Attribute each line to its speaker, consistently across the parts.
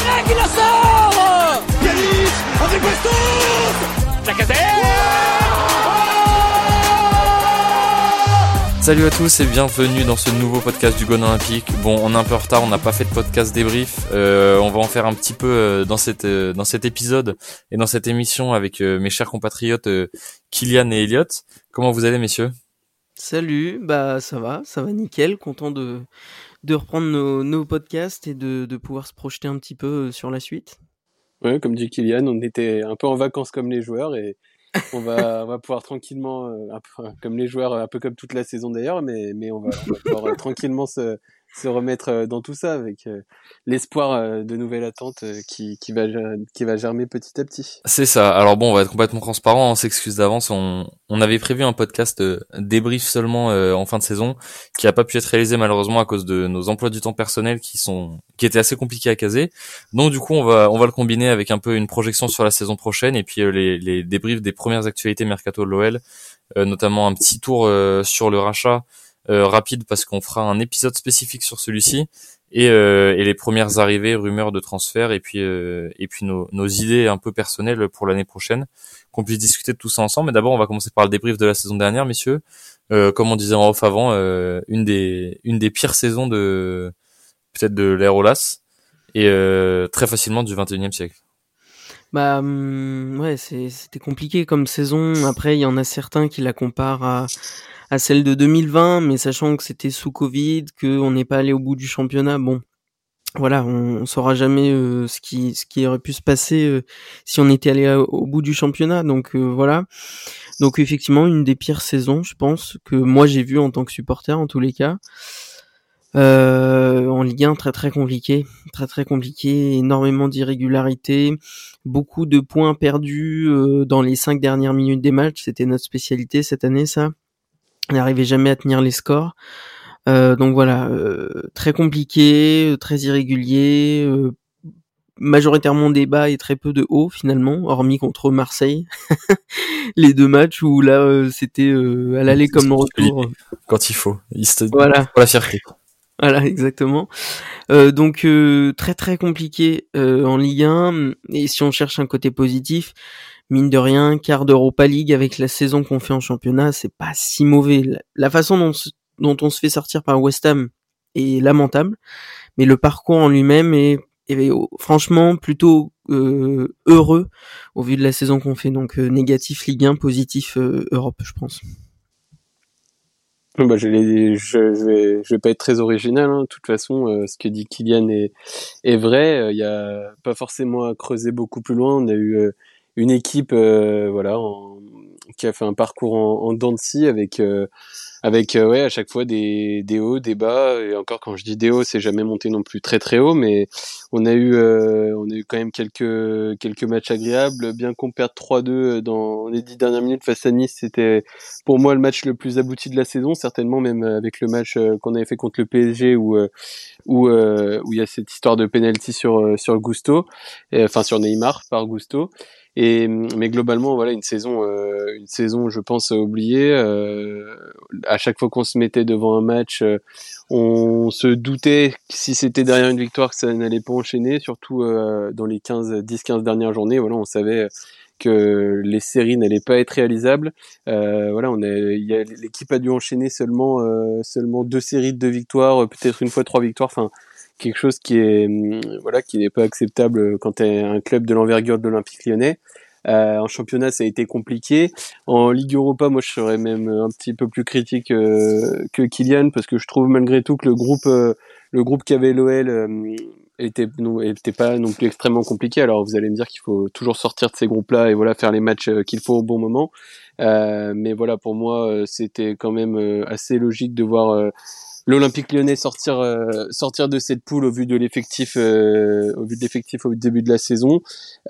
Speaker 1: Guinée qui la sort Yanis avec Bastos
Speaker 2: Salut à tous et bienvenue dans ce nouveau podcast du Gone Olympique. Bon, on est un peu en retard, on n'a pas fait de podcast débrief. Euh, on va en faire un petit peu euh, dans cette euh, dans cet épisode et dans cette émission avec euh, mes chers compatriotes Kylian et Elliot. Comment vous allez, messieurs?
Speaker 3: Salut, bah ça va, ça va nickel, content de de reprendre nos, nos podcasts et de, de pouvoir se projeter un petit peu euh, sur la suite.
Speaker 4: Ouais, comme dit Kylian, on était un peu en vacances comme les joueurs et on va, on va pouvoir tranquillement, euh, un peu, comme les joueurs, un peu comme toute la saison d'ailleurs, mais, mais on va, on va pouvoir euh, tranquillement se, se remettre euh, dans tout ça avec euh, l'espoir euh, de nouvelles attentes qui, qui, va, qui va germer petit à petit.
Speaker 2: C'est ça. Alors bon, on va être complètement transparent, on s'excuse d'avance. On, on avait prévu un podcast débrief seulement en fin de saison, qui a pas pu être réalisé malheureusement à cause de nos emplois du temps personnels qui sont qui étaient assez compliqués à caser. Donc du coup, on va on va le combiner avec un peu une projection sur la saison prochaine et puis les, les débriefs des premières actualités mercato de l'OL, notamment un petit tour sur le rachat rapide parce qu'on fera un épisode spécifique sur celui-ci et, euh, et les premières arrivées, rumeurs de transfert et puis euh, et puis nos, nos idées un peu personnelles pour l'année prochaine, qu'on puisse discuter de tout ça ensemble. Mais d'abord, on va commencer par le débrief de la saison dernière, messieurs. Euh, comme on disait en off avant, euh, une des une des pires saisons de peut-être de l'ère et euh, très facilement du 21e siècle.
Speaker 3: Bah hum, ouais, c'était compliqué comme saison. Après, il y en a certains qui la comparent à, à celle de 2020, mais sachant que c'était sous Covid, qu'on n'est pas allé au bout du championnat, bon, voilà, on, saura jamais euh, ce qui ce qui aurait pu se passer euh, si on était allé à- au bout du championnat. Donc euh, voilà. Donc effectivement, une des pires saisons, je pense, que moi j'ai vu en tant que supporter en tous les cas. Euh, en Ligue 1, très très compliqué, très très compliqué, énormément d'irrégularités, beaucoup de points perdus euh, dans les cinq dernières minutes des matchs, c'était notre spécialité cette année ça. On n'arrivait jamais à tenir les scores. Euh, donc voilà, euh, très compliqué, euh, très irrégulier, euh, majoritairement des bas et très peu de hauts finalement, hormis contre Marseille. les deux matchs où là euh, c'était euh, à l'aller comme au retour.
Speaker 2: Quand il faut, il se
Speaker 3: Voilà.
Speaker 2: pour la fierté.
Speaker 3: Voilà, exactement. Euh, donc euh, très très compliqué euh, en Ligue 1. Et si on cherche un côté positif, mine de rien, quart d'Europa League avec la saison qu'on fait en championnat, c'est pas si mauvais. La, façon dont, on se fait sortir par West Ham est lamentable, mais le parcours en lui-même est, est, franchement plutôt heureux au vu de la saison qu'on fait. Donc négatif Ligue 1, positif Europe, je pense.
Speaker 4: Bah, je, je, vais, je vais pas être très original. Hein. De toute façon, euh, ce que dit Kylian est, est vrai. Il y a pas forcément à creuser beaucoup plus loin. On a eu euh, une équipe, euh, voilà, qui a fait un parcours en, en avec, euh, avec euh, ouais, à chaque fois des, des hauts, des bas. Et encore, quand je dis des hauts, c'est jamais monté non plus très très haut, mais on a eu, euh, on a eu quand même quelques quelques matchs agréables. Bien qu'on perde 3-2 dans les dix dernières minutes face à Nice, c'était pour moi le match le plus abouti de la saison, certainement même avec le match euh, qu'on avait fait contre le PSG où euh, où euh, où il y a cette histoire de penalty sur euh, sur Gusto, enfin sur Neymar par Gusto. Et mais globalement voilà une saison euh, une saison je pense oubliée. Euh, à chaque fois qu'on se mettait devant un match, euh, on se doutait si c'était derrière une victoire que ça n'allait pas enchaîner, surtout euh, dans les 15 10-15 dernières journées. Voilà on savait que les séries n'allaient pas être réalisables. Euh, voilà, on l'équipe a dû enchaîner seulement seulement deux séries de deux victoires, peut-être une fois trois victoires. Enfin, quelque chose qui est hum, voilà qui n'est pas acceptable quand tu es un club de l'envergure de l'Olympique Lyonnais. Euh, en championnat, ça a été compliqué. En Ligue Europa, moi, je serais même un petit peu plus critique euh, que Kylian parce que je trouve malgré tout que le groupe, euh, le groupe qu'avait l'OL euh, était, non, était pas non plus extrêmement compliqué. Alors, vous allez me dire qu'il faut toujours sortir de ces groupes-là et voilà faire les matchs euh, qu'il faut au bon moment. Euh, mais voilà, pour moi, euh, c'était quand même euh, assez logique de voir euh, l'Olympique Lyonnais sortir euh, sortir de cette poule au vu de l'effectif euh, au vu de l'effectif au début de la saison.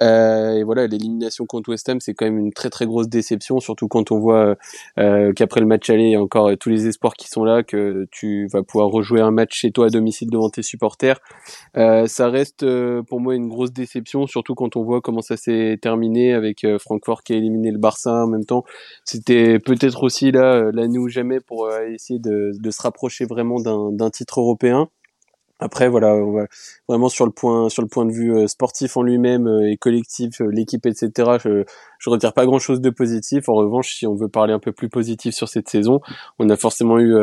Speaker 4: Euh, et voilà l'élimination contre West Ham c'est quand même une très très grosse déception surtout quand on voit euh, qu'après le match aller il y a encore euh, tous les espoirs qui sont là que tu vas pouvoir rejouer un match chez toi à domicile devant tes supporters. Euh, ça reste pour moi une grosse déception surtout quand on voit comment ça s'est terminé avec Francfort qui a éliminé le Barça en même temps. C'était peut-être aussi là l'année ou jamais pour essayer de, de se rapprocher vraiment d'un d'un titre européen. Après, voilà, vraiment sur le point, sur le point de vue euh, sportif en lui-même euh, et collectif, euh, l'équipe, etc. Je, je retire pas grand-chose de positif. En revanche, si on veut parler un peu plus positif sur cette saison, on a forcément eu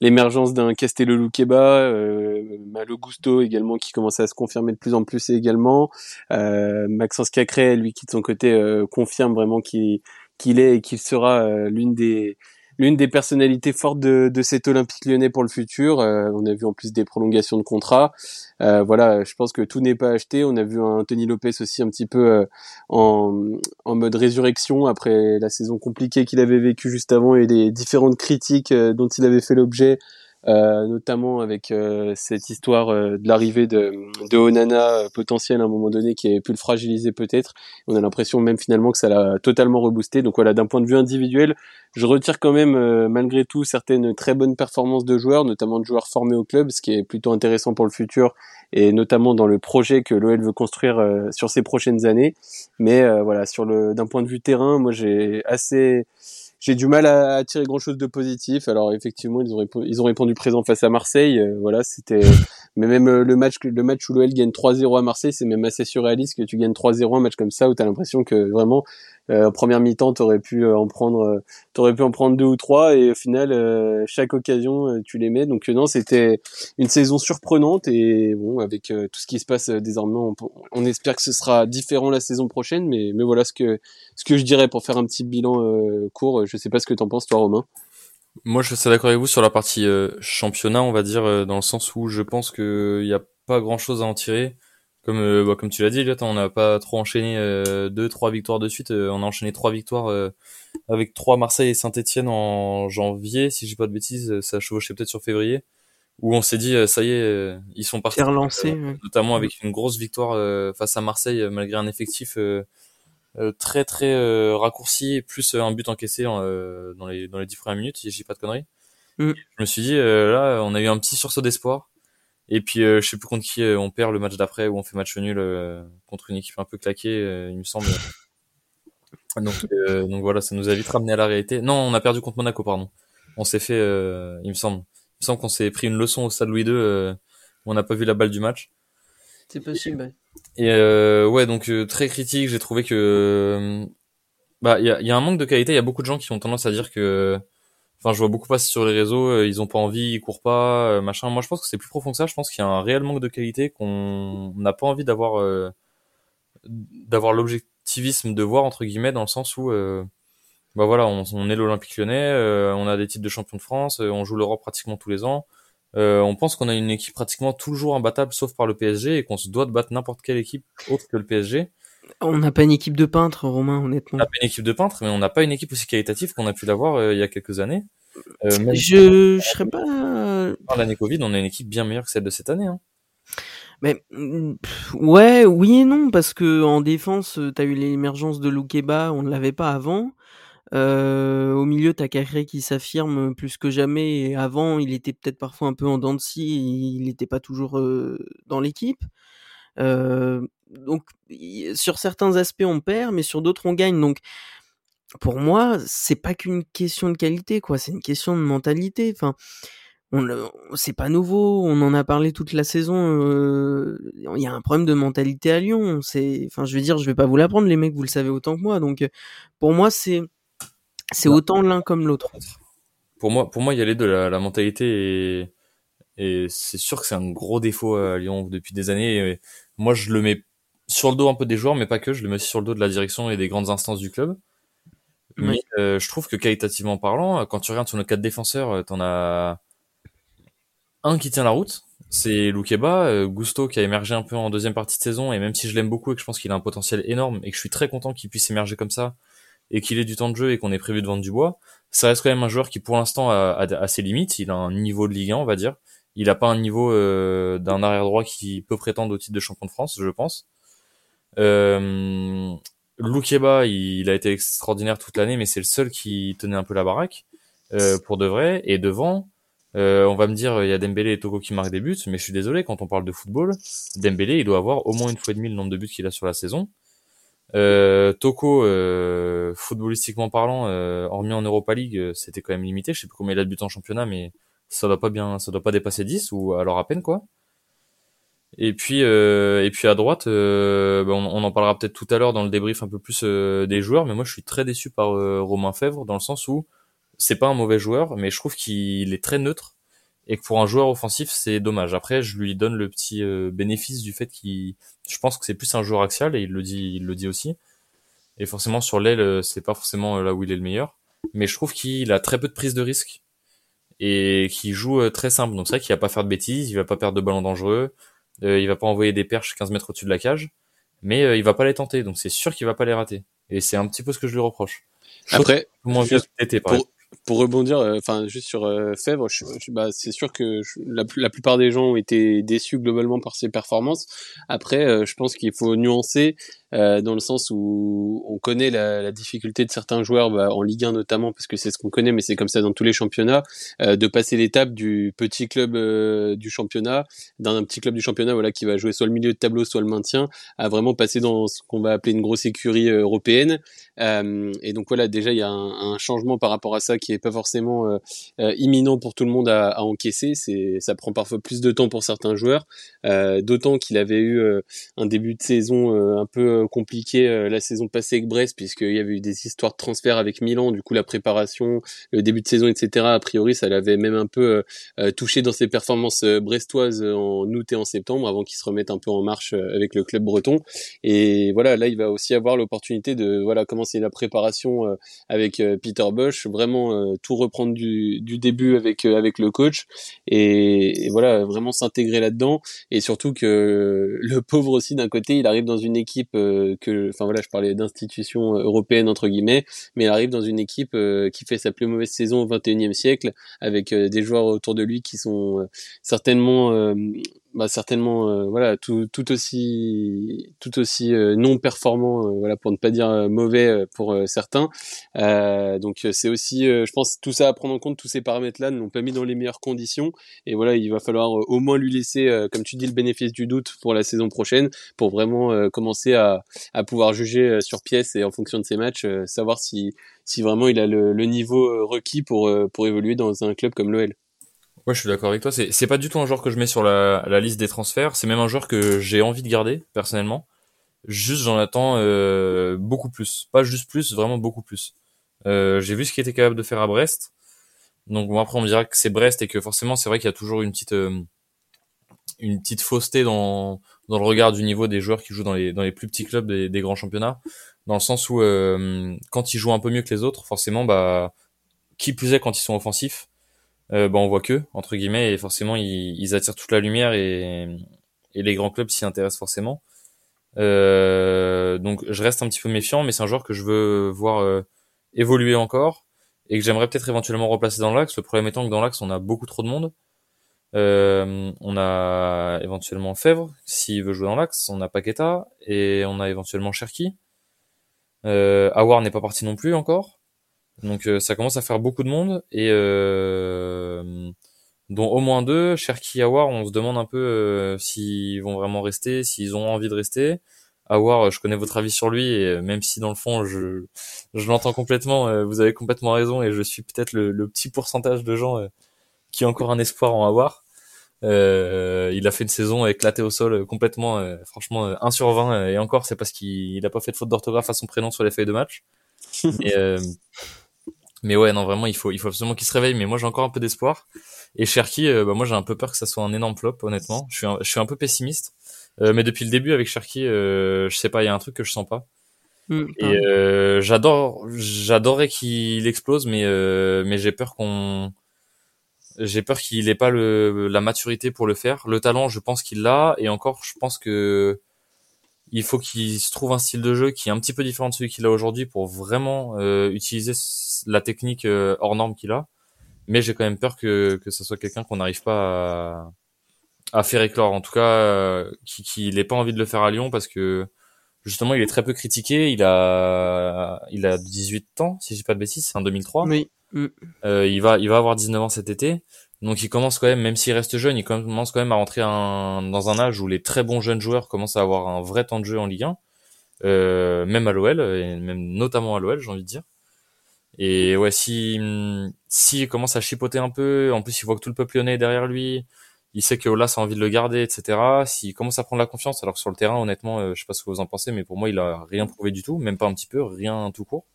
Speaker 4: l'émergence d'un Castello Luqueba, euh, Malo Gusto également qui commençait à se confirmer de plus en plus également. Maxence Cacré, lui qui de son côté confirme vraiment qu'il est et qu'il sera l'une des l'une des personnalités fortes de, de cet Olympique lyonnais pour le futur. Euh, on a vu en plus des prolongations de contrats. Euh, voilà, je pense que tout n'est pas acheté. On a vu un Tony Lopez aussi un petit peu euh, en, en mode résurrection après la saison compliquée qu'il avait vécue juste avant et les différentes critiques dont il avait fait l'objet euh, notamment avec euh, cette histoire euh, de l'arrivée de, de Onana potentiel à un moment donné qui a pu le fragiliser peut-être. On a l'impression même finalement que ça l'a totalement reboosté. Donc voilà, d'un point de vue individuel, je retire quand même malgré tout certaines très bonnes performances de joueurs, notamment de joueurs formés au club, ce qui est plutôt intéressant pour le futur et notamment dans le projet que l'OL veut construire sur ces prochaines années. Mais voilà, sur le d'un point de vue terrain, moi j'ai assez j'ai du mal à, tirer grand chose de positif. Alors effectivement, ils ont, ils ont répondu présent face à Marseille. Euh, voilà, c'était. Mais même euh, le match, le match où l'OL gagne 3-0 à Marseille, c'est même assez surréaliste que tu gagnes 3-0 un match comme ça où tu as l'impression que vraiment euh, première mi-temps, t'aurais pu euh, en prendre, euh, t'aurais pu en prendre deux ou trois, et au final, chaque occasion, tu les mets. Donc non, c'était une saison surprenante, et bon, avec tout ce qui se passe désormais, on, espère que ce sera différent la saison prochaine. Mais mais voilà ce que ce que je dirais pour faire un petit bilan court. Je sais pas ce que t'en penses, toi, Romain.
Speaker 2: Moi, je suis d'accord avec vous sur la partie championnat, on va dire, dans le sens où je pense qu'il n'y a pas grand chose à en tirer comme euh, bah, comme tu l'as dit, on n'a pas trop enchaîné euh, deux trois victoires de suite. Euh, on a enchaîné trois victoires avec trois Marseille et Saint-Etienne en janvier, si j'ai pas de bêtises. Ça a chevauché peut-être sur février, où on s'est dit ça y est, ils sont partis.
Speaker 3: Relancé,
Speaker 2: notamment avec une grosse victoire face à Marseille malgré un effectif très très raccourci, plus un but encaissé dans les dans les dix premières minutes, si j'ai pas de conneries. Mm. Je me suis dit là, on a eu un petit sursaut d'espoir. Et puis euh, je sais plus contre qui euh, on perd le match d'après où on fait match nul euh, contre une équipe un peu claquée, il me semble. donc, donc voilà, ça nous a vite ramené à la réalité. Non, on a perdu contre Monaco, pardon. On s'est fait, il me semble, il me semble qu'on s'est pris une leçon au stade Louis II. on n'a pas vu la balle du match.
Speaker 3: C'est possible.
Speaker 2: Et ouais, donc très critique. J'ai trouvé que bah il y a, y a, un manque de qualité. Il y a beaucoup de gens qui ont tendance à dire que Enfin, je vois beaucoup passer sur les réseaux, euh, ils ont pas envie, ils courent pas, euh, machin. Moi, je pense que c'est plus profond que ça. Je pense qu'il y a un réel manque de qualité qu'on n'a pas envie d'avoir, euh, d'avoir l'objectivisme de voir entre guillemets dans le sens où, bah voilà, on, on est l'Olympique Lyonnais, on a des titres de champion de France, on joue l'Europe pratiquement tous les ans. on pense qu'on a une équipe pratiquement toujours imbattable, sauf par le PSG, et qu'on se doit de battre n'importe quelle équipe autre que le PSG.
Speaker 3: On n'a pas une équipe de peintres, Romain, honnêtement.
Speaker 2: On n'a pas une équipe de peintres, mais on n'a pas une équipe aussi qualitative qu'on a pu l'avoir euh, il y a quelques années.
Speaker 3: Euh, je, je serais pas.
Speaker 2: l'année Covid, on a une équipe bien meilleure que celle de cette année. Hein.
Speaker 3: Mais ouais, oui et non, parce que en défense, t'as eu l'émergence de Loukeba, on ne l'avait pas avant. Euh, au milieu, t'as Cacré qui s'affirme plus que jamais. Et avant, il était peut-être parfois un peu en dents de scie, il n'était pas toujours dans l'équipe. Euh, donc sur certains aspects on perd, mais sur d'autres on gagne. Donc pour moi, c'est pas qu'une question de qualité, quoi. C'est une question de mentalité. Enfin, on, c'est pas nouveau. On en a parlé toute la saison. Euh, il y a un problème de mentalité à Lyon. C'est, enfin, je veux dire, je vais pas vous l'apprendre, les mecs. Vous le savez autant que moi. Donc, pour moi, c'est, c'est bah, autant l'un comme l'autre.
Speaker 2: Pour moi, pour moi, il y a les deux. La, la mentalité et, et c'est sûr que c'est un gros défaut à Lyon depuis des années. moi, je le mets sur le dos un peu des joueurs, mais pas que. Je le mets aussi sur le dos de la direction et des grandes instances du club. Mais euh, je trouve que qualitativement parlant, quand tu regardes sur nos quatre défenseurs, euh, t'en as un qui tient la route, c'est Loukeba, euh, Gusto qui a émergé un peu en deuxième partie de saison, et même si je l'aime beaucoup et que je pense qu'il a un potentiel énorme, et que je suis très content qu'il puisse émerger comme ça, et qu'il ait du temps de jeu et qu'on ait prévu de vendre du bois, ça reste quand même un joueur qui pour l'instant a, a, ses limites, il a un niveau de Ligue 1 on va dire, il a pas un niveau d'un arrière droit qui peut prétendre au titre de champion de France, je pense. Euh, Loukeba, il, a été extraordinaire toute l'année, mais c'est le seul qui tenait un peu la baraque euh, pour de vrai. Et devant, euh, on va me dire, il y a Dembélé et Toko qui marquent des buts, mais je suis désolé, quand on parle de football, Dembélé, il doit avoir au moins une fois et demi le nombre de buts qu'il a sur la saison. Euh, Toko, euh, footballistiquement parlant, euh, hormis en Europa League, c'était quand même limité. Je sais plus combien il a de buts en championnat, mais ça doit pas bien, ça doit pas dépasser 10 ou alors à peine quoi. Et puis euh, et puis à droite, euh, bah, on, on, en parlera peut-être tout à l'heure dans le débrief un peu plus euh, des joueurs, mais moi je suis très déçu par Romain Fèvre dans le sens où c'est pas un mauvais joueur, mais je trouve qu'il est très neutre et que pour un joueur offensif c'est dommage. Après je lui donne le petit bénéfice du fait qu'il, je pense que c'est plus un joueur axial et il le dit il le dit aussi. Et forcément sur l'aile c'est pas forcément là où il est le meilleur, mais je trouve qu'il a très peu de prise de risque et qui joue très simple. Donc c'est vrai qu'il va pas faire de bêtises, il va pas perdre de ballons dangereux. Euh, il va pas envoyer des perches 15 mètres au-dessus de la cage, mais euh, il va pas les tenter, donc c'est sûr qu'il va pas les rater. Et c'est un petit peu ce que je lui reproche.
Speaker 4: Après, moins pour, pour rebondir, euh, enfin juste sur Fèvre, bah, c'est sûr que la, la, plupart des gens ont été déçus globalement par ses performances. Après, je pense qu'il faut nuancer euh, dans le sens où on connaît la, la difficulté de certains joueurs, bah, en Ligue 1 notamment, parce que c'est ce qu'on connaît, mais c'est comme ça dans tous les championnats, euh, de passer l'étape du petit club euh, du championnat, d'un petit club du championnat voilà, qui va jouer soit le milieu de tableau, soit le maintien, à vraiment passer dans ce qu'on va appeler une grosse écurie européenne. et donc voilà, déjà il y a un, un, changement par rapport à ça qui est pas forcément imminent pour tout le monde à, encaisser. C'est, ça prend parfois plus de temps pour certains joueurs, d'autant qu'il avait eu un début de saison un peu compliqué euh, la saison passée avec Brest puisqu'il y avait eu des histoires de transfert avec Milan, du coup la préparation, le début de saison, etc. A priori, ça l'avait même un peu euh, euh, touché dans ses performances brestoises en août et en septembre avant qu'il se remette un peu en marche avec le club breton. Et voilà, là il va aussi avoir l'opportunité de voilà commencer la préparation avec Peter Bosch, vraiment tout reprendre du, début avec avec le coach et, voilà vraiment s'intégrer là-dedans et surtout que le pauvre aussi d'un côté il arrive dans une équipe que, enfin voilà, je parlais d'institutions européennes entre guillemets, mais il arrive dans une équipe euh, qui fait sa plus mauvaise saison au 21e siècle, avec euh, des joueurs autour de lui qui sont euh, certainement bah, certainement euh, voilà tout, tout aussi tout aussi euh, non performant euh, voilà pour ne pas dire mauvais pour certains. Donc c'est aussi je pense tout ça à prendre en compte tous ces paramètres là ne l'ont pas mis dans les meilleures conditions. Et voilà il va falloir au moins lui laisser comme tu dis le bénéfice du doute pour la saison prochaine pour vraiment commencer à, à pouvoir juger sur pièce et en fonction de ses matchs savoir si si vraiment il a le, le niveau requis pour pour évoluer dans un club comme l'OL
Speaker 2: Ouais, je suis d'accord avec toi. C'est, pas du tout un joueur que je mets sur la, la liste des transferts. C'est même un joueur que j'ai envie de garder, personnellement. Juste, j'en attends euh, beaucoup plus. Pas juste plus, vraiment beaucoup plus. Euh, j'ai vu ce qu'il était capable de faire à Brest. Donc bon, après, on me dira que c'est Brest et que forcément, c'est vrai qu'il y a toujours une petite, euh, une petite fausseté dans, dans le regard du niveau des joueurs qui jouent dans les, dans les plus petits clubs des, des grands championnats. Dans le sens où, euh, quand ils jouent un peu mieux que les autres, forcément, bah, qui plus est quand ils sont offensifs, euh, bah, on voit que entre guillemets et forcément ils, attirent toute la lumière et, et les grands clubs s'y intéressent forcément. Euh, donc je reste un petit peu méfiant, mais c'est un joueur que je veux voir euh, évoluer encore et que j'aimerais peut-être éventuellement replacer dans l'axe. Le problème étant que dans l'axe on a beaucoup trop de monde. Euh, on a éventuellement Fèvre s'il veut jouer dans l'axe, on a Paqueta et on a éventuellement Cherki. Euh, Awar n'est pas parti non plus encore. Donc euh, ça commence à faire beaucoup de monde et euh, dont au moins deux, Cherki Awar, on se demande un peu euh, s'ils vont vraiment rester, s'ils ont envie de rester. Awar, je connais votre avis sur lui et même si dans le fond je, je l'entends complètement, vous avez complètement raison et je suis peut-être le, petit pourcentage de gens qui ont encore un espoir en Awar. Euh, il a fait une saison éclatée au sol complètement, franchement 1 sur 20 et encore c'est parce qu'il a pas fait de faute d'orthographe à son prénom sur les feuilles de match. et, mais ouais, non, vraiment, il faut, il faut absolument qu'il se réveille. Mais moi, j'ai encore un peu d'espoir. Et Cherki, euh, bah, moi, j'ai un peu peur que ça soit un énorme flop, honnêtement. Je suis un, je suis un peu pessimiste. Euh, mais depuis le début avec Cherki, euh, je sais pas, il y a un truc que je sens pas. Mm, et euh, j'adore, j'adorerais qu'il explose, mais mais j'ai peur qu'on, j'ai peur qu'il ait pas le la maturité pour le faire. Le talent, je pense qu'il l'a, et encore, je pense que il faut qu'il se trouve un style de jeu qui est un petit peu différent de celui qu'il a aujourd'hui pour vraiment euh, utiliser la technique euh, hors norme qu'il a. Mais j'ai quand même peur que, que ce soit quelqu'un qu'on n'arrive pas à, à, faire éclore. En tout cas, euh, qu'il n'ait pas envie de le faire à Lyon parce que justement, il est très peu critiqué. Il a, il a 18 ans, si je dis pas de bêtises, c'est en 2003.
Speaker 3: Oui.
Speaker 2: Euh, il va, il va avoir 19 ans cet été. Donc il commence quand même, même s'il reste jeune, il commence quand même à rentrer dans un âge où les très bons jeunes joueurs commencent à avoir un vrai temps de jeu en Ligue 1, euh, même à l'OL, et même notamment à l'OL, j'ai envie de dire. Et ouais, si s'il commence à chipoter un peu, en plus il voit que tout le peuple lyonnais est derrière lui, il sait que Olas a envie de le garder, etc. S'il commence à prendre la confiance, alors que sur le terrain, honnêtement, euh, je sais pas ce que vous en pensez, mais pour moi, il a rien prouvé du tout, même pas un petit peu, rien tout court.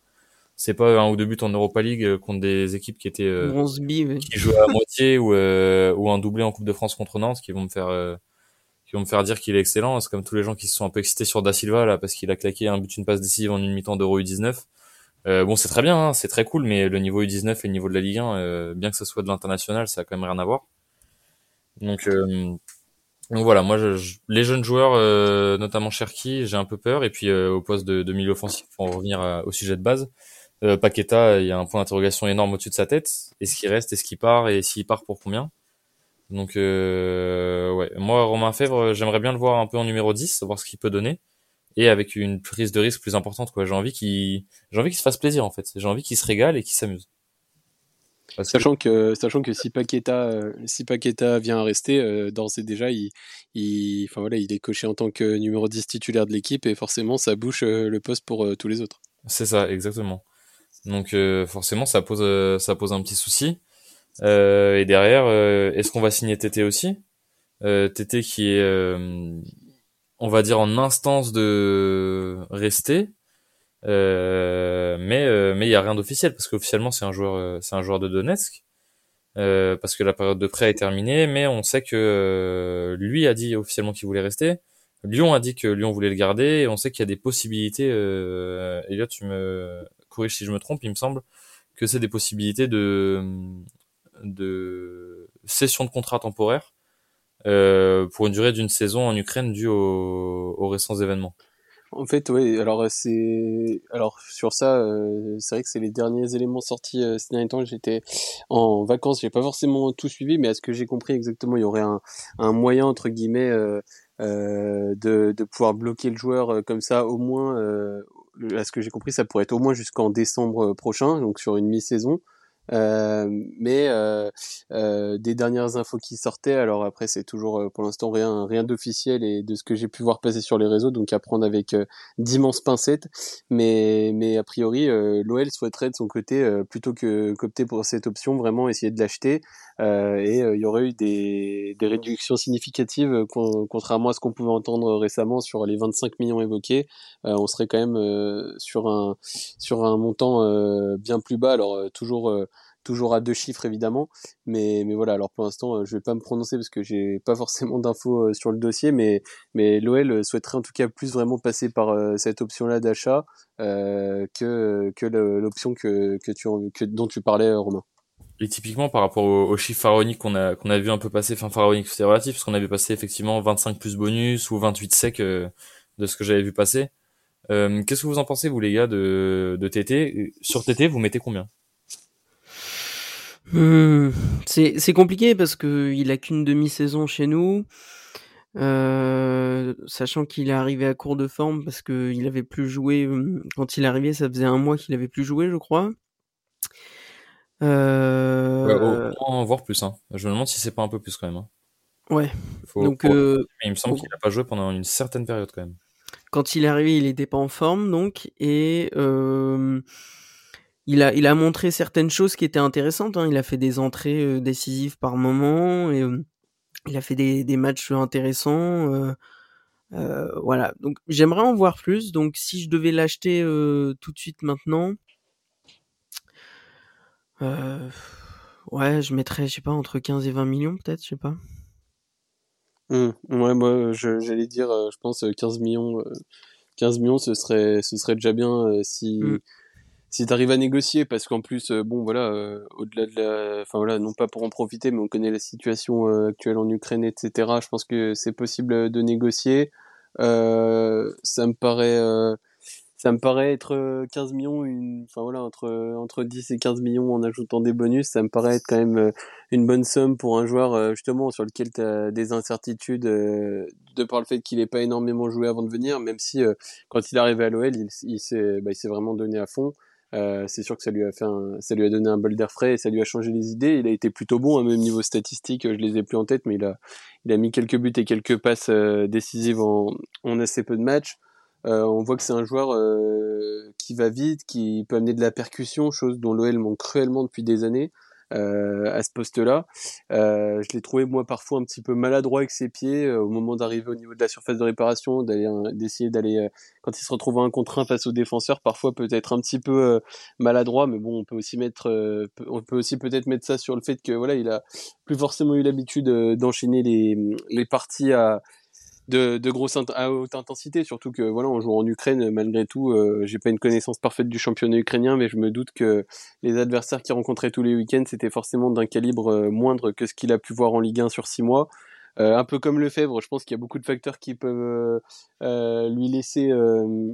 Speaker 2: C'est pas un ou deux buts en Europa League euh, contre des équipes qui étaient euh, qui jouaient à moitié ou ou un doublé en Coupe de France contre Nantes qui vont me faire qui vont me faire dire qu'il est excellent. C'est comme tous les gens qui se sont un peu excités sur Da Silva là parce qu'il a claqué un but, une passe décisive en une mi-temps d'Euro U19. Euh, bon, c'est très bien, hein, c'est très cool, mais le niveau U19 et le niveau de la Ligue 1, euh, bien que ce soit de l'international, ça a quand même rien à voir. Donc, euh, donc voilà, moi, je, les jeunes joueurs, euh, notamment Cherki, j'ai un peu peur. Et puis au poste de, de, milieu offensif, pour en revenir au sujet de base, Paqueta, il y a un point d'interrogation énorme au-dessus de sa tête. Est-ce qu'il reste, est-ce qu'il part, et s'il part pour combien? Donc ouais, moi, Romain Fèvre, j'aimerais bien le voir un peu en numéro 10, savoir ce qu'il peut donner. Et avec une prise de risque plus importante quoi. J'ai envie qu'il j'ai envie qu'il se fasse plaisir en fait. J'ai envie qu'il se régale et qu'il s'amuse.
Speaker 4: Sachant que... sachant que si Paqueta euh, si Paqueta vient à rester euh, d'ores et déjà il, il enfin voilà il est coché en tant que numéro 10 titulaire de l'équipe et forcément ça bouche euh, le poste pour tous les autres.
Speaker 2: C'est ça exactement donc forcément ça pose ça pose un petit souci. Et derrière est-ce qu'on va signer Tété aussi? Tété qui est on va dire en instance de rester. Euh, mais euh, mais il y a rien d'officiel parce qu'officiellement c'est un joueur euh, c'est un joueur de Donetsk. Euh, parce que la période de prêt est terminée mais on sait que lui a dit officiellement qu'il voulait rester. Lyon a dit que Lyon voulait le garder et on sait qu'il y a des possibilités euh, Elliot tu me si je me trompe il me semble que c'est des possibilités de de cession de contrat temporaire euh, pour une durée d'une saison en Ukraine due aux, récents événements.
Speaker 4: En fait, oui. Alors c'est, alors sur ça, euh, c'est vrai que c'est les derniers éléments sortis euh, ces derniers temps. J'étais en vacances, j'ai pas forcément tout suivi, mais à ce que j'ai compris exactement, il y aurait un, un moyen entre guillemets euh, euh de, de pouvoir bloquer le joueur comme ça, au moins. À ce que j'ai compris, ça pourrait être au moins jusqu'en décembre prochain, donc sur une mi-saison. Euh, mais euh, euh, des dernières infos qui sortaient, alors après c'est toujours pour l'instant rien rien d'officiel et de ce que j'ai pu voir passer sur les réseaux, donc à prendre avec d'immenses pincettes. Mais mais a priori l'OL souhaiterait de son côté plutôt que qu'opter pour cette option vraiment essayer de l'acheter et il y aurait eu des, des réductions significatives contrairement à ce qu'on pouvait entendre récemment sur les 25 millions évoqués. on serait quand même sur un sur un montant bien plus bas. Alors toujours toujours à deux chiffres évidemment, mais mais voilà. Alors pour l'instant, euh, je vais pas me prononcer parce que j'ai pas forcément d'infos euh, sur le dossier, mais mais l'OL souhaiterait en tout cas plus vraiment passer par euh, cette option-là d'achat que que l'option que que tu que dont tu parlais, Romain.
Speaker 2: Et typiquement par rapport aux, chiffres pharaoniques qu'on a qu'on a vu un peu passer, enfin pharaonique c'est relatif parce qu'on avait passé effectivement 25 plus bonus ou 28 sec de ce que j'avais vu passer. Qu'est-ce que vous en pensez vous les gars de de TT Sur TT vous mettez combien?
Speaker 3: Mmh, c'est compliqué parce que il a qu'une demi-saison chez nous, euh, sachant qu'il est arrivé à court de forme parce qu'il avait plus joué, mmh, quand il est arrivé, ça faisait un mois qu'il avait plus joué, je crois.
Speaker 2: Euh... Ouais, voir plus, hein. Je me demande si c'est pas un peu plus quand même, hein.
Speaker 3: Ouais. Donc, euh,
Speaker 2: il me semble qu'il a pas joué pendant une certaine période quand même.
Speaker 3: Quand il est arrivé, il était pas en forme, donc et euh, il a, il a montré certaines choses qui étaient intéressantes. Hein. Il a fait des entrées euh, décisives par moment et euh, il a fait des, des matchs intéressants. Euh, euh voilà. Donc j'aimerais en voir plus. Donc si je devais l'acheter tout de suite maintenant, ouais, je mettrais, je sais pas, entre 15 et 20 millions peut-être, je sais pas.
Speaker 4: Mmh. Ouais, moi j'allais dire, je pense 15 millions. 15 millions, ce serait, ce serait déjà bien si. Mmh si tu arrives à négocier, parce qu'en plus, euh, bon, voilà, euh, au-delà de la, enfin voilà, non pas pour en profiter, mais on connaît la situation euh, actuelle en Ukraine, etc. Je pense que c'est possible de négocier. ça me paraît, ça me paraît être 15 millions, une, enfin voilà, entre entre 10 et 15 millions en ajoutant des bonus, ça me paraît être quand même une bonne somme pour un joueur justement sur lequel tu as des incertitudes de par le fait qu'il n'ait pas énormément joué avant de venir, même si quand il est arrivé à l'OL, il, il s'est bah, il s'est vraiment donné à fond. Euh, c'est sûr que ça lui a fait un, ça lui a donné un bol d'air frais et ça lui a changé les idées. Il a été plutôt bon, à même niveau statistique, je les ai plus en tête, mais il a, mis quelques buts et quelques passes euh, décisives en, assez peu de matchs. Euh, on voit que c'est un joueur euh, qui va vite, qui peut amener de la percussion, chose dont l'OL manque cruellement depuis des années. Euh, à ce poste-là. Euh, je l'ai trouvé moi parfois un petit peu maladroit avec ses pieds euh, au moment d'arriver au niveau de la surface de réparation, d'aller d'essayer d'aller quand il se retrouve un contre un face au défenseur, parfois peut-être un petit peu maladroit, mais bon, on peut aussi mettre, on peut aussi peut-être mettre ça sur le fait que voilà, il a plus forcément eu l'habitude d'enchaîner les les parties à de, de grosse à haute intensité, surtout que voilà, on joue en Ukraine, malgré tout, euh, j'ai pas une connaissance parfaite du championnat ukrainien, mais je me doute que les adversaires qu'il rencontrait tous les week-ends, c'était forcément d'un calibre euh, moindre que ce qu'il a pu voir en Ligue 1 sur six mois. Euh, un peu comme Lefebvre, je pense qu'il y a beaucoup de facteurs qui peuvent euh, euh lui laisser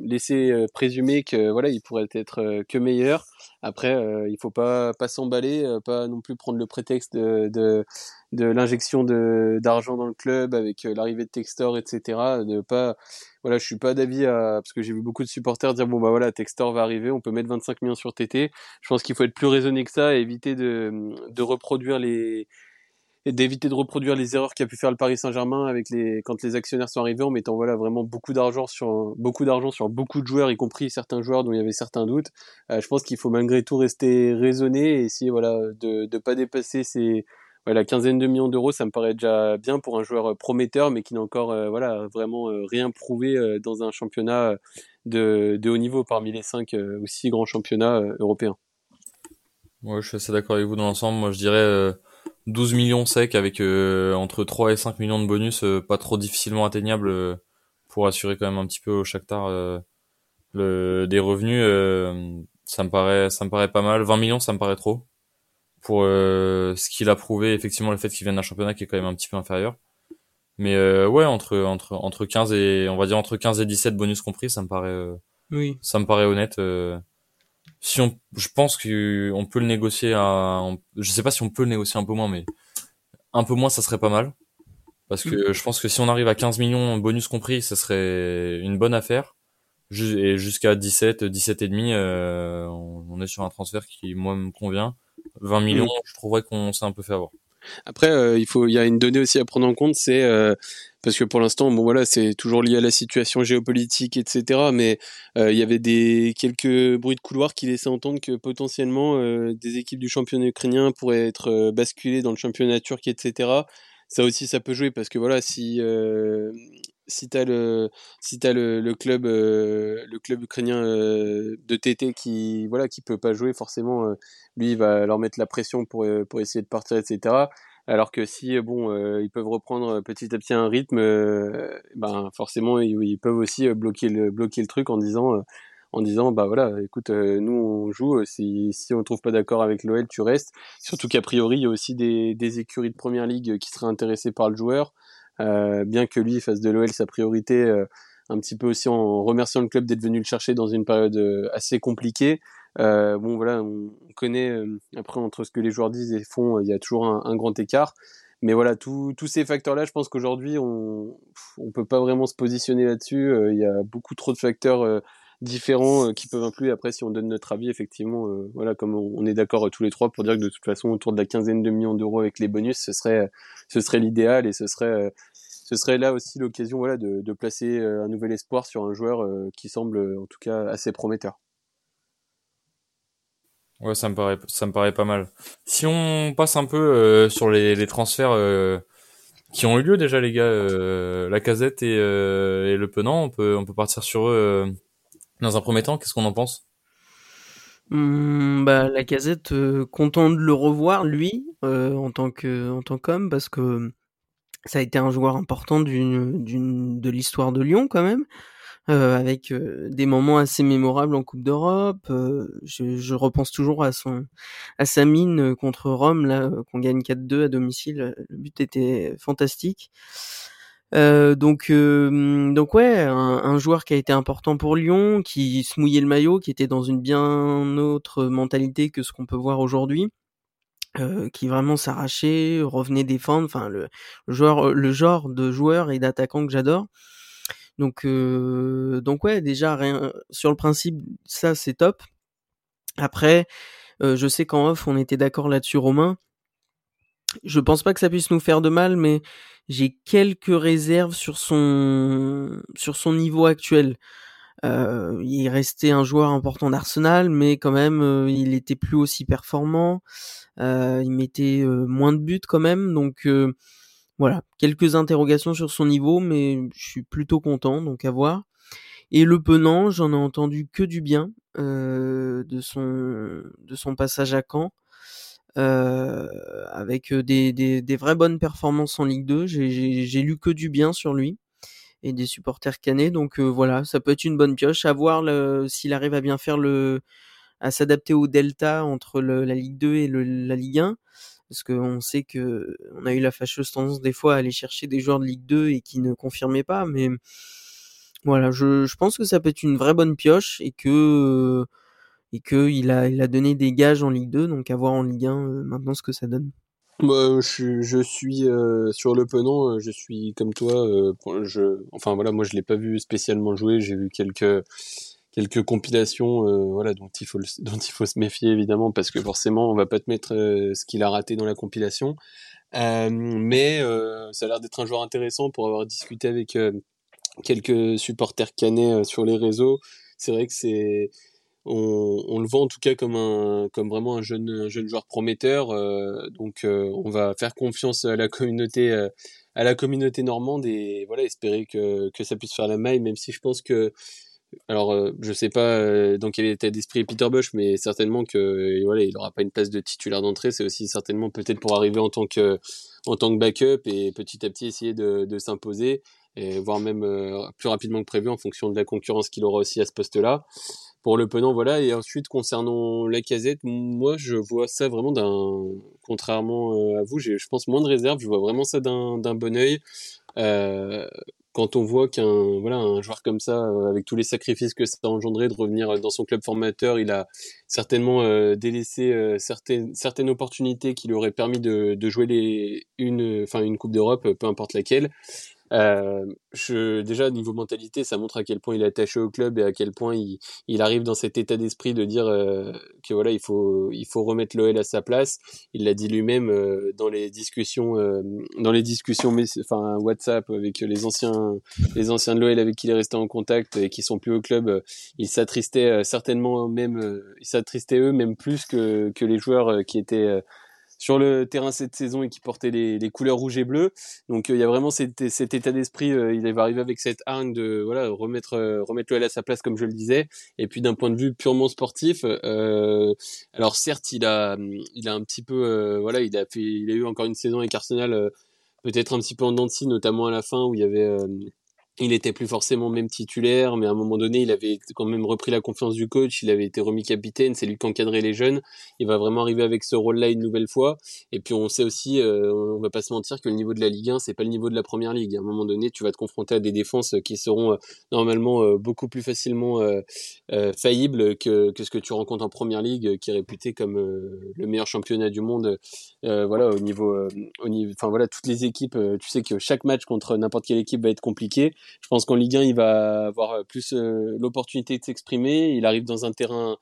Speaker 4: laisser présumer que voilà, il pourrait être que meilleur. Après, il faut pas pas s'emballer, pas non plus prendre le prétexte de de, de l'injection d'argent dans le club avec l'arrivée de Textor, etc. De pas voilà, je suis pas d'avis parce que j'ai vu beaucoup de supporters dire bon bah voilà, Textor va arriver, on peut mettre 25 millions sur TT. Je pense qu'il faut être plus raisonné que ça et éviter de de reproduire les et d'éviter de reproduire les erreurs qu'a pu faire le Paris Saint-Germain avec les quand les actionnaires sont arrivés en mettant voilà vraiment beaucoup d'argent sur beaucoup d'argent sur beaucoup de joueurs y compris certains joueurs dont il y avait certains doutes. Euh, je pense qu'il faut malgré tout rester raisonné et essayer voilà de de pas dépasser ces la quinzaine de millions d'euros. Ça me paraît déjà bien pour un joueur euh, prometteur mais qui n'a encore euh, voilà vraiment rien prouvé dans un championnat de, de haut niveau parmi les cinq six grands championnats européens.
Speaker 2: Ouais, je suis assez d'accord avec vous dans l'ensemble. Moi, je dirais 12 millions secs avec euh, entre 3 et 5 millions de bonus, euh, pas trop difficilement atteignables euh, pour assurer quand même un petit peu au Shakhtar le, des revenus. ça me paraît, ça me paraît pas mal. 20 millions, ça me paraît trop pour ce qu'il a prouvé. Effectivement, le fait qu'il vienne d'un championnat qui est quand même un petit peu inférieur. Mais ouais, entre entre entre 15 et on va dire entre 15 et 17 bonus compris, ça me paraît. oui. Ça me paraît honnête si on, je pense qu'on peut le négocier à, je sais pas si on peut le négocier un peu moins, mais un peu moins, ça serait pas mal. Parce que je pense que si on arrive à 15 millions, bonus compris, ça serait une bonne affaire. Et jusqu'à 17, 17 et demi, euh, on est sur un transfert qui, moi, me convient. 20 millions, mm. je trouverais qu'on s'est un peu fait avoir.
Speaker 4: Après, euh, il faut, il y a une donnée aussi à prendre en compte, c'est euh, parce que pour l'instant, bon voilà, c'est toujours lié à la situation géopolitique, etc. Mais euh, il y avait des quelques bruits de couloir qui laissaient entendre que potentiellement des équipes du championnat ukrainien pourraient être basculées dans le championnat turc, etc. Ça aussi, ça peut jouer parce que voilà, si si t'as le si t'as le, club le club ukrainien de TT qui voilà qui peut pas jouer forcément lui il va leur mettre la pression pour essayer de partir etc alors que si bon ils peuvent reprendre petit à petit un rythme ben forcément ils, peuvent aussi bloquer le truc en disant en disant bah écoute nous on joue si si on trouve pas d'accord avec l'OL tu restes. Surtout qu'a priori il y a aussi des des écuries de première ligue qui seraient intéressées par le joueur. euh, bien que lui fasse de l'OL sa priorité, euh, un petit peu aussi en remerciant le club d'être venu le chercher dans une période euh, assez compliquée. Euh, bon voilà, on, connaît après entre ce que les joueurs disent et font, il y a toujours un, un grand écart. Mais voilà, tous ces facteurs-là, je pense qu'aujourd'hui, on on peut pas vraiment se positionner là-dessus. Il y a beaucoup trop de facteurs différents qui peuvent influer. Après, si on donne notre avis, effectivement, voilà, comme on, est d'accord tous les trois pour dire que de toute façon, autour de la quinzaine de millions d'euros avec les bonus, ce serait ce serait l'idéal et ce serait euh, ce serait là aussi l'occasion voilà de, de, placer euh, un nouvel espoir sur un joueur euh, qui semble en tout cas assez prometteur.
Speaker 2: Ouais, ça me paraît ça me paraît pas mal. Si on passe un peu sur les, les transferts qui ont eu lieu déjà les gars, la Casette et, et, le Penant, on peut on peut partir sur eux dans un premier temps. Qu'est-ce qu'on en pense?
Speaker 3: Mmh, bah, la casette, euh, content de le revoir lui, euh, en tant que en tant qu'homme parce que ça a été un joueur important d'une d'une de l'histoire de Lyon quand même, euh, avec, des moments assez mémorables en Coupe d'Europe, je je repense toujours à son à sa mine, contre Rome là, qu'on gagne 4-2 à domicile, le but était fantastique. Euh, donc, euh, donc ouais, un, joueur qui a été important pour Lyon, qui se mouillait le maillot, qui était dans une bien autre mentalité que ce qu'on peut voir aujourd'hui, euh, qui vraiment s'arrachait, revenait défendre. Enfin, le, joueur, le genre de joueur et d'attaquant que j'adore. Donc, donc ouais, déjà rien sur le principe, ça c'est top. Après, je sais qu'en off on était d'accord là-dessus, Romain. Je pense pas que ça puisse nous faire de mal, mais j'ai quelques réserves sur son sur son niveau actuel. Euh, il restait un joueur important d'Arsenal, mais quand même, euh, il était plus aussi performant. Euh, il mettait moins de buts quand même, donc voilà, quelques interrogations sur son niveau, mais je suis plutôt content, donc à voir. Et le Penant, j'en ai entendu que du bien de son de son passage à Caen. Avec des, des, des, vraies bonnes performances en Ligue 2. J'ai lu que du bien sur lui et des supporters canés. Donc euh, voilà, ça peut être une bonne pioche. À voir s'il arrive à bien faire le, à s'adapter au delta entre la Ligue 2 et la Ligue 1. Parce qu'on sait que on a eu la fâcheuse tendance des fois à aller chercher des joueurs de Ligue 2 et qui ne confirmaient pas. Mais voilà, je, je pense que ça peut être une vraie bonne pioche et que et que il a il a donné des gages en Ligue 2. Donc à voir en Ligue 1 euh, maintenant ce que ça donne.
Speaker 4: Moi, je, je suis euh, sur le penant, euh, je suis comme toi. Euh, enfin voilà, moi je l'ai pas vu spécialement jouer. J'ai vu quelques quelques compilations, voilà, dont il faut dont il faut se méfier évidemment parce que forcément on va pas te mettre ce qu'il a raté dans la compilation. mais ça a l'air d'être un joueur intéressant pour avoir discuté avec quelques supporters canets sur les réseaux. C'est vrai que c'est on, le voit en tout cas comme vraiment un jeune un jeune joueur prometteur euh, donc euh, on va faire confiance à la communauté euh, normande et voilà espérer que ça puisse faire la maille même si je pense que alors je sais pas dans quel état d'esprit Peter Bush mais certainement que voilà il aura pas une place de titulaire d'entrée. C'est aussi certainement peut-être pour arriver en tant que backup et petit à petit essayer de, de s'imposer et voire même plus rapidement que prévu en fonction de la concurrence qu'il aura aussi à ce poste-là pour le Penant, voilà. Et ensuite, concernant la casette, moi, je vois ça vraiment d'un, contrairement euh, à vous, j'ai, je pense moins de réserve. Je vois vraiment ça d'un, d'un bon oeil. Euh, quand on voit qu'un voilà un joueur comme ça, euh, avec tous les sacrifices que ça a engendré de revenir dans son club formateur, il a certainement délaissé certaines certaines opportunités qui lui auraient permis de, de jouer les une enfin une coupe d'Europe, peu importe laquelle. Euh, je, déjà, niveau mentalité, ça montre à quel point il est attaché au club et à quel point il, il arrive dans cet état d'esprit de dire euh, que voilà, il faut, il faut remettre l'OL à sa place. Il l'a dit lui-même euh, dans les discussions, dans les discussions, enfin WhatsApp avec les anciens, les anciens de l'OL avec qui il est resté en contact et qui sont plus au club. il s'attristait certainement même, il s'attristait eux même plus que que les joueurs qui étaient sur le terrain cette saison et qui portait les, couleurs rouge et bleu. Donc euh, il y a vraiment cet, état d'esprit. Euh, il va arriver avec cette hargne de voilà remettre euh, remettre le L à sa place comme je le disais. Et puis d'un point de vue purement sportif, alors certes il a il a un petit peu voilà il a fait il a eu encore une saison avec Arsenal peut-être un petit peu en dents notamment à la fin où il y avait il était plus forcément même titulaire, mais à un moment donné, il avait quand même repris la confiance du coach, il avait été remis capitaine, c'est lui qui encadrait les jeunes. Il va vraiment arriver avec ce rôle-là une nouvelle fois. Et puis on sait aussi, euh, on va pas se mentir, que le niveau de la Ligue 1, c'est pas le niveau de la Première Ligue. À un moment donné, tu vas te confronter à des défenses qui seront euh, normalement euh, beaucoup plus facilement faillibles que, que ce que tu rencontres en Première Ligue, qui est réputé comme le meilleur championnat du monde. voilà, au niveau, au niveau, enfin voilà, toutes les équipes, tu sais que chaque match contre n'importe quelle équipe va être compliqué. Je pense qu'en Ligue 1, il va avoir euh, plus euh, l'opportunité de s'exprimer. Il arrive dans un terrain,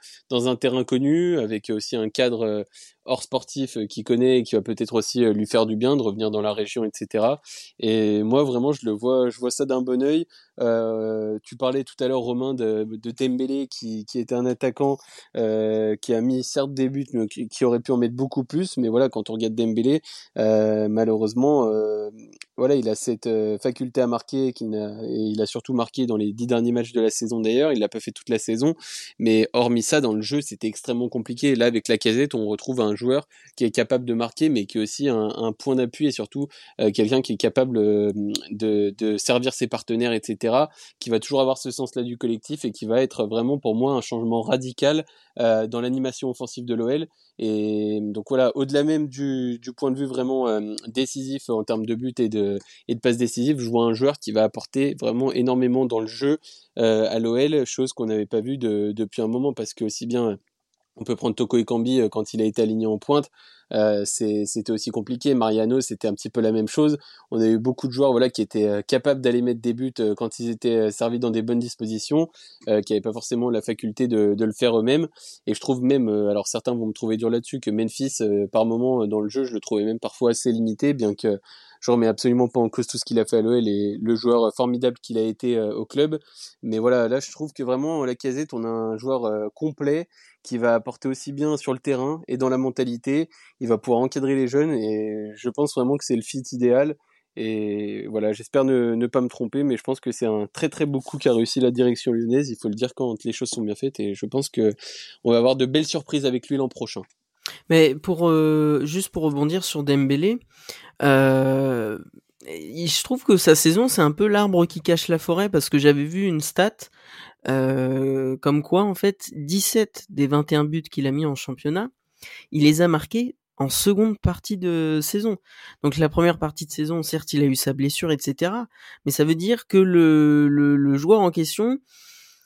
Speaker 4: connu, avec aussi un cadre euh, hors sportif qui connaît et qui va peut-être aussi lui faire du bien de revenir dans la région, etc. Et moi, vraiment, je le vois, je vois ça d'un bon oeil. Euh, tu parlais tout à l'heure, Romain, de, de Dembélé, qui, qui était un attaquant euh, qui a mis certes des buts, mais qui, aurait pu en mettre beaucoup plus. Mais voilà, quand on regarde Dembélé, euh, malheureusement, voilà, il a cette euh, faculté à marquer, a, et il a surtout marqué dans les dix derniers matchs de la saison d'ailleurs. Il l'a pas fait toute la saison, mais hormis ça, dans le jeu, c'était extrêmement compliqué. Là, avec la casette, on retrouve un joueur qui est capable de marquer, mais qui est aussi un, un point d'appui et surtout euh, quelqu'un qui est capable euh, de, servir ses partenaires, etc. Qui va toujours avoir ce sens-là du collectif et qui va être vraiment pour moi un changement radical euh, dans l'animation offensive de l'OL. Et donc voilà, au-delà même du, point de vue vraiment décisif en termes de but et de, et de passes décisives, je vois un joueur qui va apporter vraiment énormément dans le jeu à l'OL, chose qu'on n'avait pas vue de, depuis un moment, parce que aussi bien on peut prendre Toko Ekambi euh, quand il a été aligné en pointe, euh, c'était aussi compliqué. Mariano, c'était un petit peu la même chose. On a eu beaucoup de joueurs voilà qui étaient euh, capables d'aller mettre des buts quand ils étaient servis dans des bonnes dispositions, qui n'avaient pas forcément la faculté de, de le faire eux-mêmes. Et je trouve même, alors certains vont me trouver dur là-dessus, que Memphis, par moment dans le jeu, je le trouvais même parfois assez limité, bien que je remets absolument pas en cause tout ce qu'il a fait à l'OL et le joueur formidable qu'il a été au club. Mais voilà, là, je trouve que vraiment, la casette, on a un joueur complet qui va apporter aussi bien sur le terrain et dans la mentalité. Il va pouvoir encadrer les jeunes et je pense vraiment que c'est le fit idéal. Et voilà, j'espère ne, ne, pas me tromper, mais je pense que c'est un très très beau coup qu'a réussi la direction lyonnaise. Il faut le dire quand les choses sont bien faites, et je pense que on va avoir de belles surprises avec lui l'an prochain.
Speaker 3: Mais pour euh, juste pour rebondir sur Dembélé, euh, je trouve que sa saison c'est un peu l'arbre qui cache la forêt parce que j'avais vu une stat euh, comme quoi en fait 17 des 21 buts qu'il a mis en championnat, il les a marqués en seconde partie de saison. Donc la première partie de saison, certes, il a eu sa blessure, etc. Mais ça veut dire que le, le, joueur en question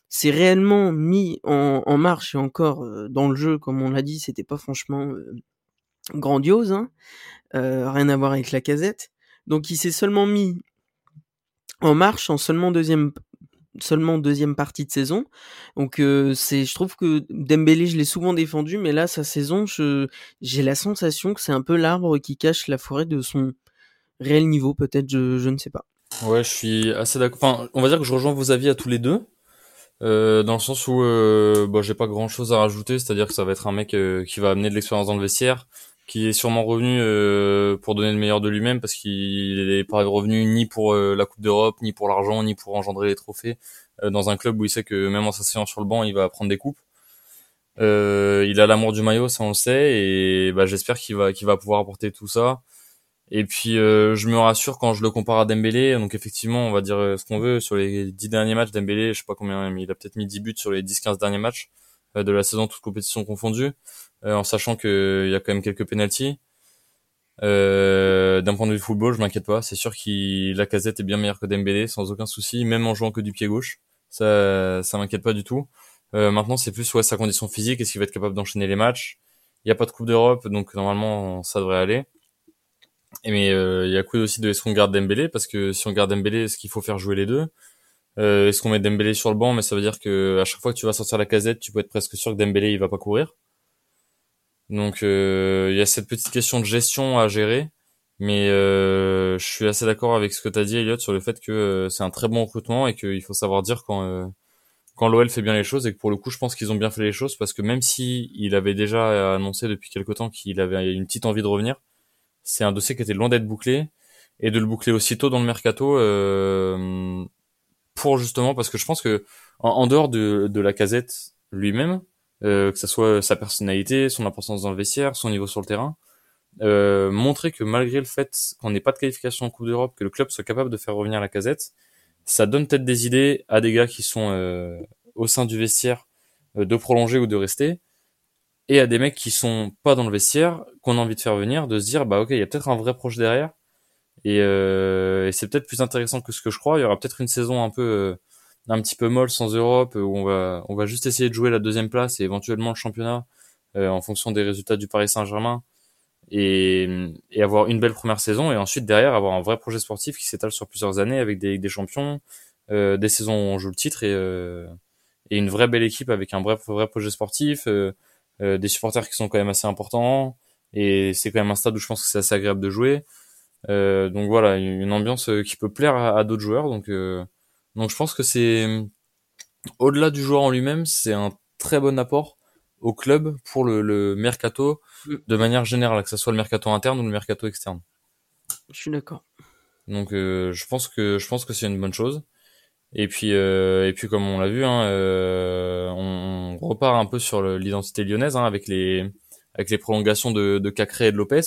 Speaker 3: s'est réellement mis en, marche et encore euh, dans le jeu, comme on l'a dit, c'était pas franchement euh, grandiose, hein. euh, rien à voir avec la casette. Donc il s'est seulement mis en marche en seulement deuxième seulement deuxième partie de saison. Donc euh, c'est, je trouve que Dembélé, je l'ai souvent défendu, mais là sa saison, je, j'ai la sensation que c'est un peu l'arbre qui cache la forêt de son réel niveau, peut-être, je, je ne sais pas.
Speaker 2: Ouais, je suis assez d'accord. Enfin, on va dire que je rejoins vos avis à tous les deux. Euh, dans le sens où euh, bah, j'ai pas grand chose à rajouter, c'est-à-dire que ça va être un mec euh, qui va amener de l'expérience dans le vestiaire, qui est sûrement revenu euh, pour donner le meilleur de lui-même parce qu'il est pas revenu ni pour euh, la Coupe d'Europe, ni pour l'argent, ni pour engendrer les trophées euh, dans un club où il sait que même en s'asseyant sur le banc, il va prendre des coupes. il a l'amour du maillot, ça on le sait, et bah, j'espère qu'il va qu'il va pouvoir apporter tout ça. Et puis je me rassure quand je le compare à Dembélé. Donc effectivement, on va dire ce qu'on veut sur les dix derniers matchs. Dembélé, je sais pas combien, mais il a peut-être mis 10 buts sur les 10-15 derniers matchs de la saison, toute compétition confondue. Euh, en sachant qu'il y a quand même quelques penalties. Euh, d'un point de vue football, je m'inquiète pas. C'est sûr qu'il la casette est bien meilleure que Dembélé, sans aucun souci, même en jouant que du pied gauche. Ça, ça m'inquiète pas du tout. Euh, maintenant, c'est plus ouais, sa condition physique, est-ce qu'il va être capable d'enchaîner les matchs? Il n'y a pas de Coupe d'Europe, donc normalement ça devrait aller. Mais il y a coup aussi de est-ce qu'on garde Dembélé? Parce que si on garde Dembélé, est-ce qu'il faut faire jouer les deux? Est-ce qu'on met Dembélé sur le banc? Mais ça veut dire que à chaque fois que tu vas sortir la casette, tu peux être presque sûr que Dembélé il va pas courir. Donc euh, il y a cette petite question de gestion à gérer, mais euh, je suis assez d'accord avec ce que tu as dit Elliot sur le fait que euh, c'est un très bon recrutement et qu'il faut savoir dire quand quand l'OL fait bien les choses et que pour le coup je pense qu'ils ont bien fait les choses parce que même si il avait déjà annoncé depuis quelque temps qu'il avait une petite envie de revenir, c'est un dossier qui était loin d'être bouclé et de le boucler aussitôt dans le mercato pour justement parce que je pense que en, dehors de, de la casette lui-même, euh, que ce soit sa personnalité, son importance dans le vestiaire, son niveau sur le terrain. Euh, montrer que malgré le fait qu'on n'ait pas de qualification en Coupe d'Europe, que le club soit capable de faire revenir la casette, ça donne peut-être des idées à des gars qui sont euh, au sein du vestiaire euh, de prolonger ou de rester, et à des mecs qui sont pas dans le vestiaire, qu'on a envie de faire venir, de se dire bah ok, il y a peut-être un vrai proche derrière, et, et c'est peut-être plus intéressant que ce que je crois. Il y aura peut-être une saison un peu un petit peu molle sans Europe où on va on va juste essayer de jouer la deuxième place et éventuellement le championnat euh, en fonction des résultats du Paris Saint-Germain et, et avoir une belle première saison et ensuite derrière avoir un vrai projet sportif qui s'étale sur plusieurs années avec des des champions euh, des saisons où on joue le titre et euh, et une vraie belle équipe avec un vrai vrai projet sportif euh, euh, des supporters qui sont quand même assez importants et c'est quand même un stade où je pense que c'est assez agréable de jouer donc voilà une ambiance qui peut plaire à, à d'autres joueurs donc donc je pense que c'est au-delà du joueur en lui-même, c'est un très bon apport au club pour le, mercato mm. de manière générale, que ce soit le mercato interne ou le mercato externe.
Speaker 3: Je suis d'accord.
Speaker 2: Donc euh, je pense que je pense que c'est une bonne chose. Et puis euh, et puis comme on l'a vu, hein, euh, on, repart un peu sur l'identité lyonnaise hein, avec les avec les prolongations de, de Cacré et de Lopez.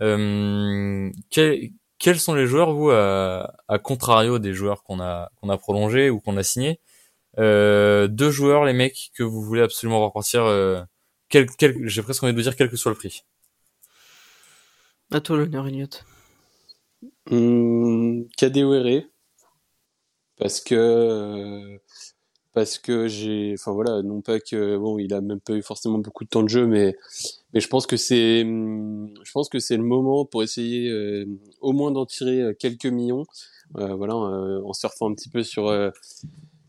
Speaker 2: Euh, quel, quels sont les joueurs, vous, à, contrario des joueurs qu'on a qu'on a prolongés ou qu'on a signés, euh, deux joueurs, les mecs, que vous voulez absolument repartir, euh, quel, quel, j'ai presque envie de vous dire quel que soit le prix.
Speaker 3: À toi l'honneur, Elliot.
Speaker 4: Mmh, parce que euh, parce que j'ai, enfin voilà, non pas que bon, il a même pas eu forcément beaucoup de temps de jeu, mais mais je pense que c'est, je pense que c'est le moment pour essayer euh, au moins d'en tirer euh, quelques millions, euh, voilà, euh, en surfant un petit peu sur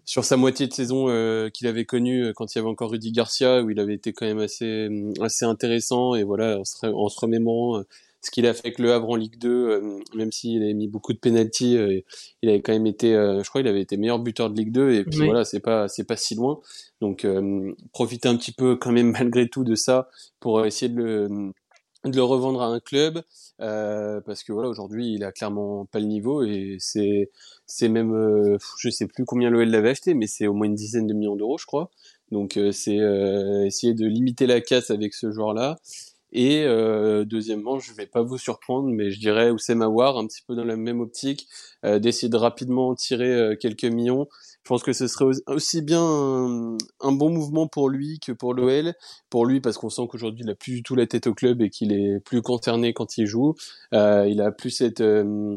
Speaker 4: sur sa moitié de saison qu'il avait connue quand il y avait encore Rudy Garcia, où il avait été quand même assez assez intéressant. Et voilà, en se, en se remémorant ce qu'il a fait avec le Havre en Ligue 2, même s'il a mis beaucoup de pénalties, il avait quand même été, je crois, il avait été meilleur buteur de Ligue 2 et puis voilà, c'est pas c'est pas si loin. Donc profiter un petit peu quand même malgré tout de ça pour essayer de le de le revendre à un club euh, parce que voilà aujourd'hui il a clairement pas le niveau et c'est c'est même euh, je sais plus combien l'OL l'avait acheté mais c'est au moins une dizaine de millions d'euros je crois. Donc euh, c'est euh, essayer de limiter la casse avec ce joueur là et euh, deuxièmement je vais pas vous surprendre mais je dirais Oussem Aouar un petit peu dans la même optique d'essayer de rapidement tirer quelques millions je pense que ce serait aussi bien un, bon mouvement pour lui que pour l'OL. Pour lui, parce qu'on sent qu'aujourd'hui, il a plus du tout la tête au club et qu'il est plus concerné quand il joue. Euh, il a plus cette, euh,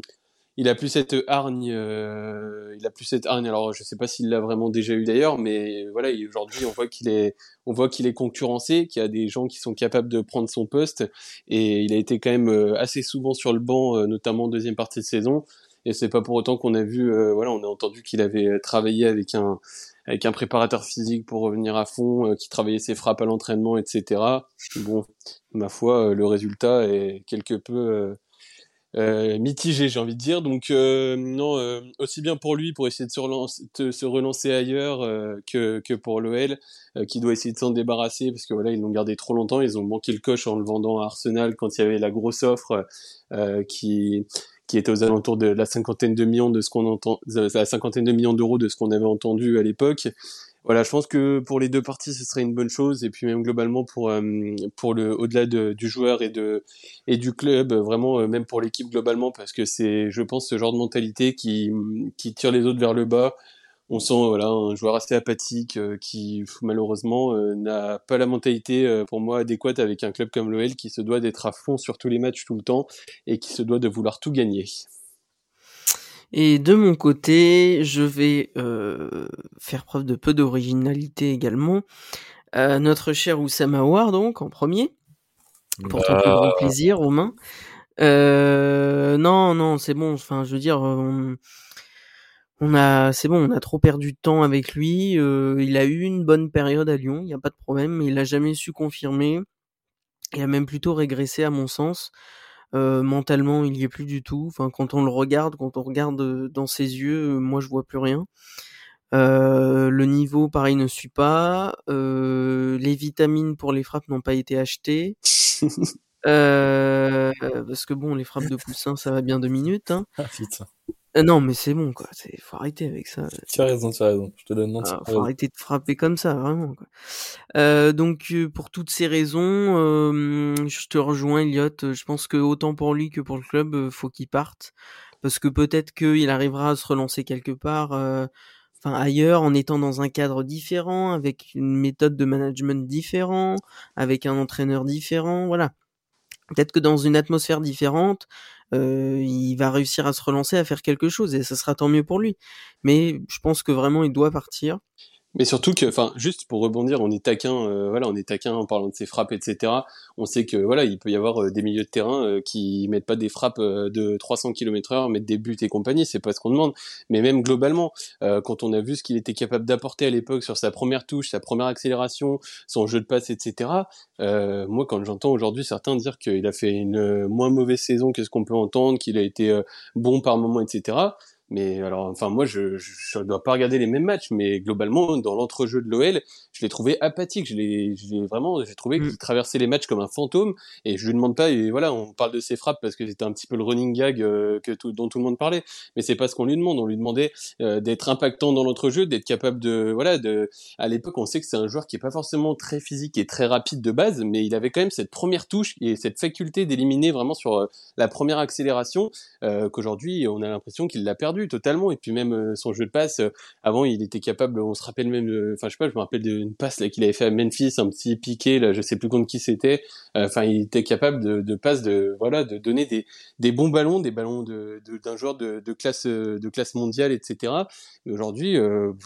Speaker 4: il a plus cette hargne. Euh, il a plus cette hargne. Alors, je sais pas s'il l'a vraiment déjà eu d'ailleurs, mais voilà, aujourd'hui, on voit qu'il est, on voit qu'il est concurrencé, qu'il y a des gens qui sont capables de prendre son poste, et il a été quand même assez souvent sur le banc, notamment en deuxième partie de saison et c'est pas pour autant qu'on a vu, euh, voilà, on a entendu qu'il avait travaillé avec un avec un préparateur physique pour revenir à fond, euh, qui travaillait ses frappes à l'entraînement, etc. Bon, ma foi, euh, le résultat est quelque peu mitigé, j'ai envie de dire. Donc non, aussi bien pour lui pour essayer de se relancer, de se relancer ailleurs que que pour l'OL, qui doit essayer de s'en débarrasser parce que voilà, ils l'ont gardé trop longtemps, ils ont manqué le coche en le vendant à Arsenal quand il y avait la grosse offre qui qui était aux alentours de la cinquantaine de millions de ce qu'on la cinquantaine de millions d'euros de ce qu'on avait entendu à l'époque. Voilà, je pense que pour les deux parties, ce serait une bonne chose, et puis même globalement pour euh, le au-delà de, du joueur et du club, vraiment euh, même pour l'équipe globalement, parce que c'est, je pense, ce genre de mentalité qui qui tire les autres vers le bas, on sent voilà un joueur assez apathique euh, qui malheureusement euh, n'a pas la mentalité euh, pour moi adéquate avec un club comme l'OL qui se doit d'être à fond sur tous les matchs tout le temps et qui se doit de vouloir tout gagner.
Speaker 3: Et de mon côté, je vais faire preuve de peu d'originalité également. notre cher Oussama War, donc en premier, pour ton plus grand bah. plaisir, Romain. non, non, c'est bon. Enfin, je veux dire, on a, c'est bon, on a trop perdu de temps avec lui. Euh, il a eu une bonne période à Lyon, il n'y a pas de problème, mais il a jamais su confirmer. Il a même plutôt régressé à mon sens. Euh, mentalement, il y est plus du tout. Enfin, quand on le regarde, quand on regarde dans ses yeux, moi je vois plus rien. le niveau, pareil, ne suit pas. les vitamines pour les frappes n'ont pas été achetées. parce que bon, les frappes de poussin, ça va bien deux minutes. Hein. Ah, euh, non, mais c'est bon, quoi. C'est, faut arrêter avec ça.
Speaker 2: Tu as raison, tu as raison. Je te donne non.
Speaker 3: Ah, faut arrêter de frapper comme ça, vraiment. Quoi. Euh, donc, euh, pour toutes ces raisons, euh, je te rejoins, Elliot. Je pense que autant pour lui que pour le club, faut qu'il parte, parce que peut-être qu'il arrivera à se relancer quelque part, enfin ailleurs, en étant dans un cadre différent, avec une méthode de management différent, avec un entraîneur différent, voilà. Peut-être que dans une atmosphère différente, euh, il va réussir à se relancer, à faire quelque chose, et ça sera tant mieux pour lui. Mais je pense que vraiment, il doit partir.
Speaker 4: Mais surtout que, enfin, juste pour rebondir, on est taquin, euh, voilà, on est taquin en parlant de ses frappes, etc. On sait que, voilà, il peut y avoir euh, des milieux de terrain euh, qui mettent pas des frappes de 300 km/h, mettent des buts et compagnie, c'est pas ce qu'on demande. Mais même globalement, quand on a vu ce qu'il était capable d'apporter à l'époque sur sa première touche, sa première accélération, son jeu de passe, etc. moi, quand j'entends aujourd'hui certains dire qu'il a fait une moins mauvaise saison que ce qu'on peut entendre, qu'il a été bon par moment, etc. Mais alors, enfin, moi, je, je, dois pas regarder les mêmes matchs, mais globalement, dans l'entrejeu de l'OL, je l'ai trouvé apathique. Je l'ai, vraiment, j'ai trouvé mm. qu'il traversait les matchs comme un fantôme. Et je lui demande pas. Et voilà, on parle de ses frappes parce que c'était un petit peu le running gag euh, que tout, dont tout le monde parlait. Mais c'est pas ce qu'on lui demande. On lui demandait euh, d'être impactant dans l'entrejeu, d'être capable de, voilà, de. À l'époque, on sait que c'est un joueur qui est pas forcément très physique et très rapide de base, mais il avait quand même cette première touche et cette faculté d'éliminer vraiment sur euh, la première accélération qu'aujourd'hui, on a l'impression qu'il l'a perdu totalement. Et puis même euh, son jeu de passe, euh, avant il était capable, on se rappelle même, enfin je sais pas, je me rappelle d'une passe là qu'il avait fait à Memphis, un petit piqué là, je sais plus contre qui c'était. Euh, enfin il était capable de, de de voilà, de donner des, des bons ballons, des ballons de d'un joueur de, de, classe de classe mondiale, etc. Mais aujourd'hui,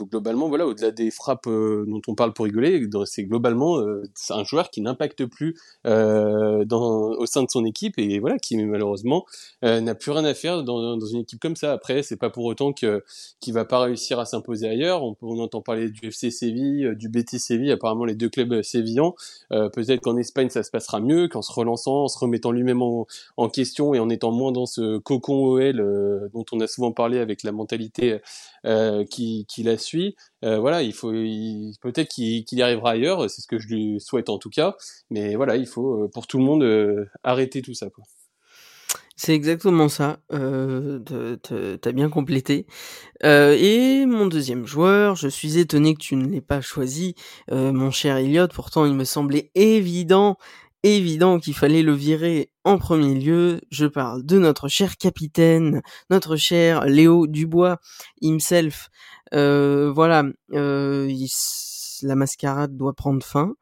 Speaker 4: globalement, voilà, au-delà des frappes dont on parle pour rigoler, c'est globalement c'est un joueur qui n'impacte plus au sein de son équipe et voilà, qui malheureusement n'a plus rien à faire dans, dans une équipe comme ça. Après, c'est pas pas pour autant que qu'il va pas réussir à s'imposer ailleurs. On, entend parler du FC Séville, du Betis Séville, apparemment les deux clubs sévillans. Peut-être qu'en Espagne ça se passera mieux, qu'en se relançant, en se remettant lui-même en, question et en étant moins dans ce cocon OL dont on a souvent parlé avec la mentalité qui, la suit. voilà, il faut peut-être qu'il y arrivera ailleurs. C'est ce que je lui souhaite en tout cas. Mais voilà, il faut pour tout le monde arrêter tout ça.
Speaker 3: C'est exactement ça. Euh, T'as bien complété. Euh, et mon deuxième joueur, je suis étonné que tu ne l'aies pas choisi, euh, mon cher Elliot. Pourtant, il me semblait évident, évident qu'il fallait le virer en premier lieu. Je parle de notre cher capitaine, notre cher Léo Dubois himself. Euh, voilà, la mascarade doit prendre fin.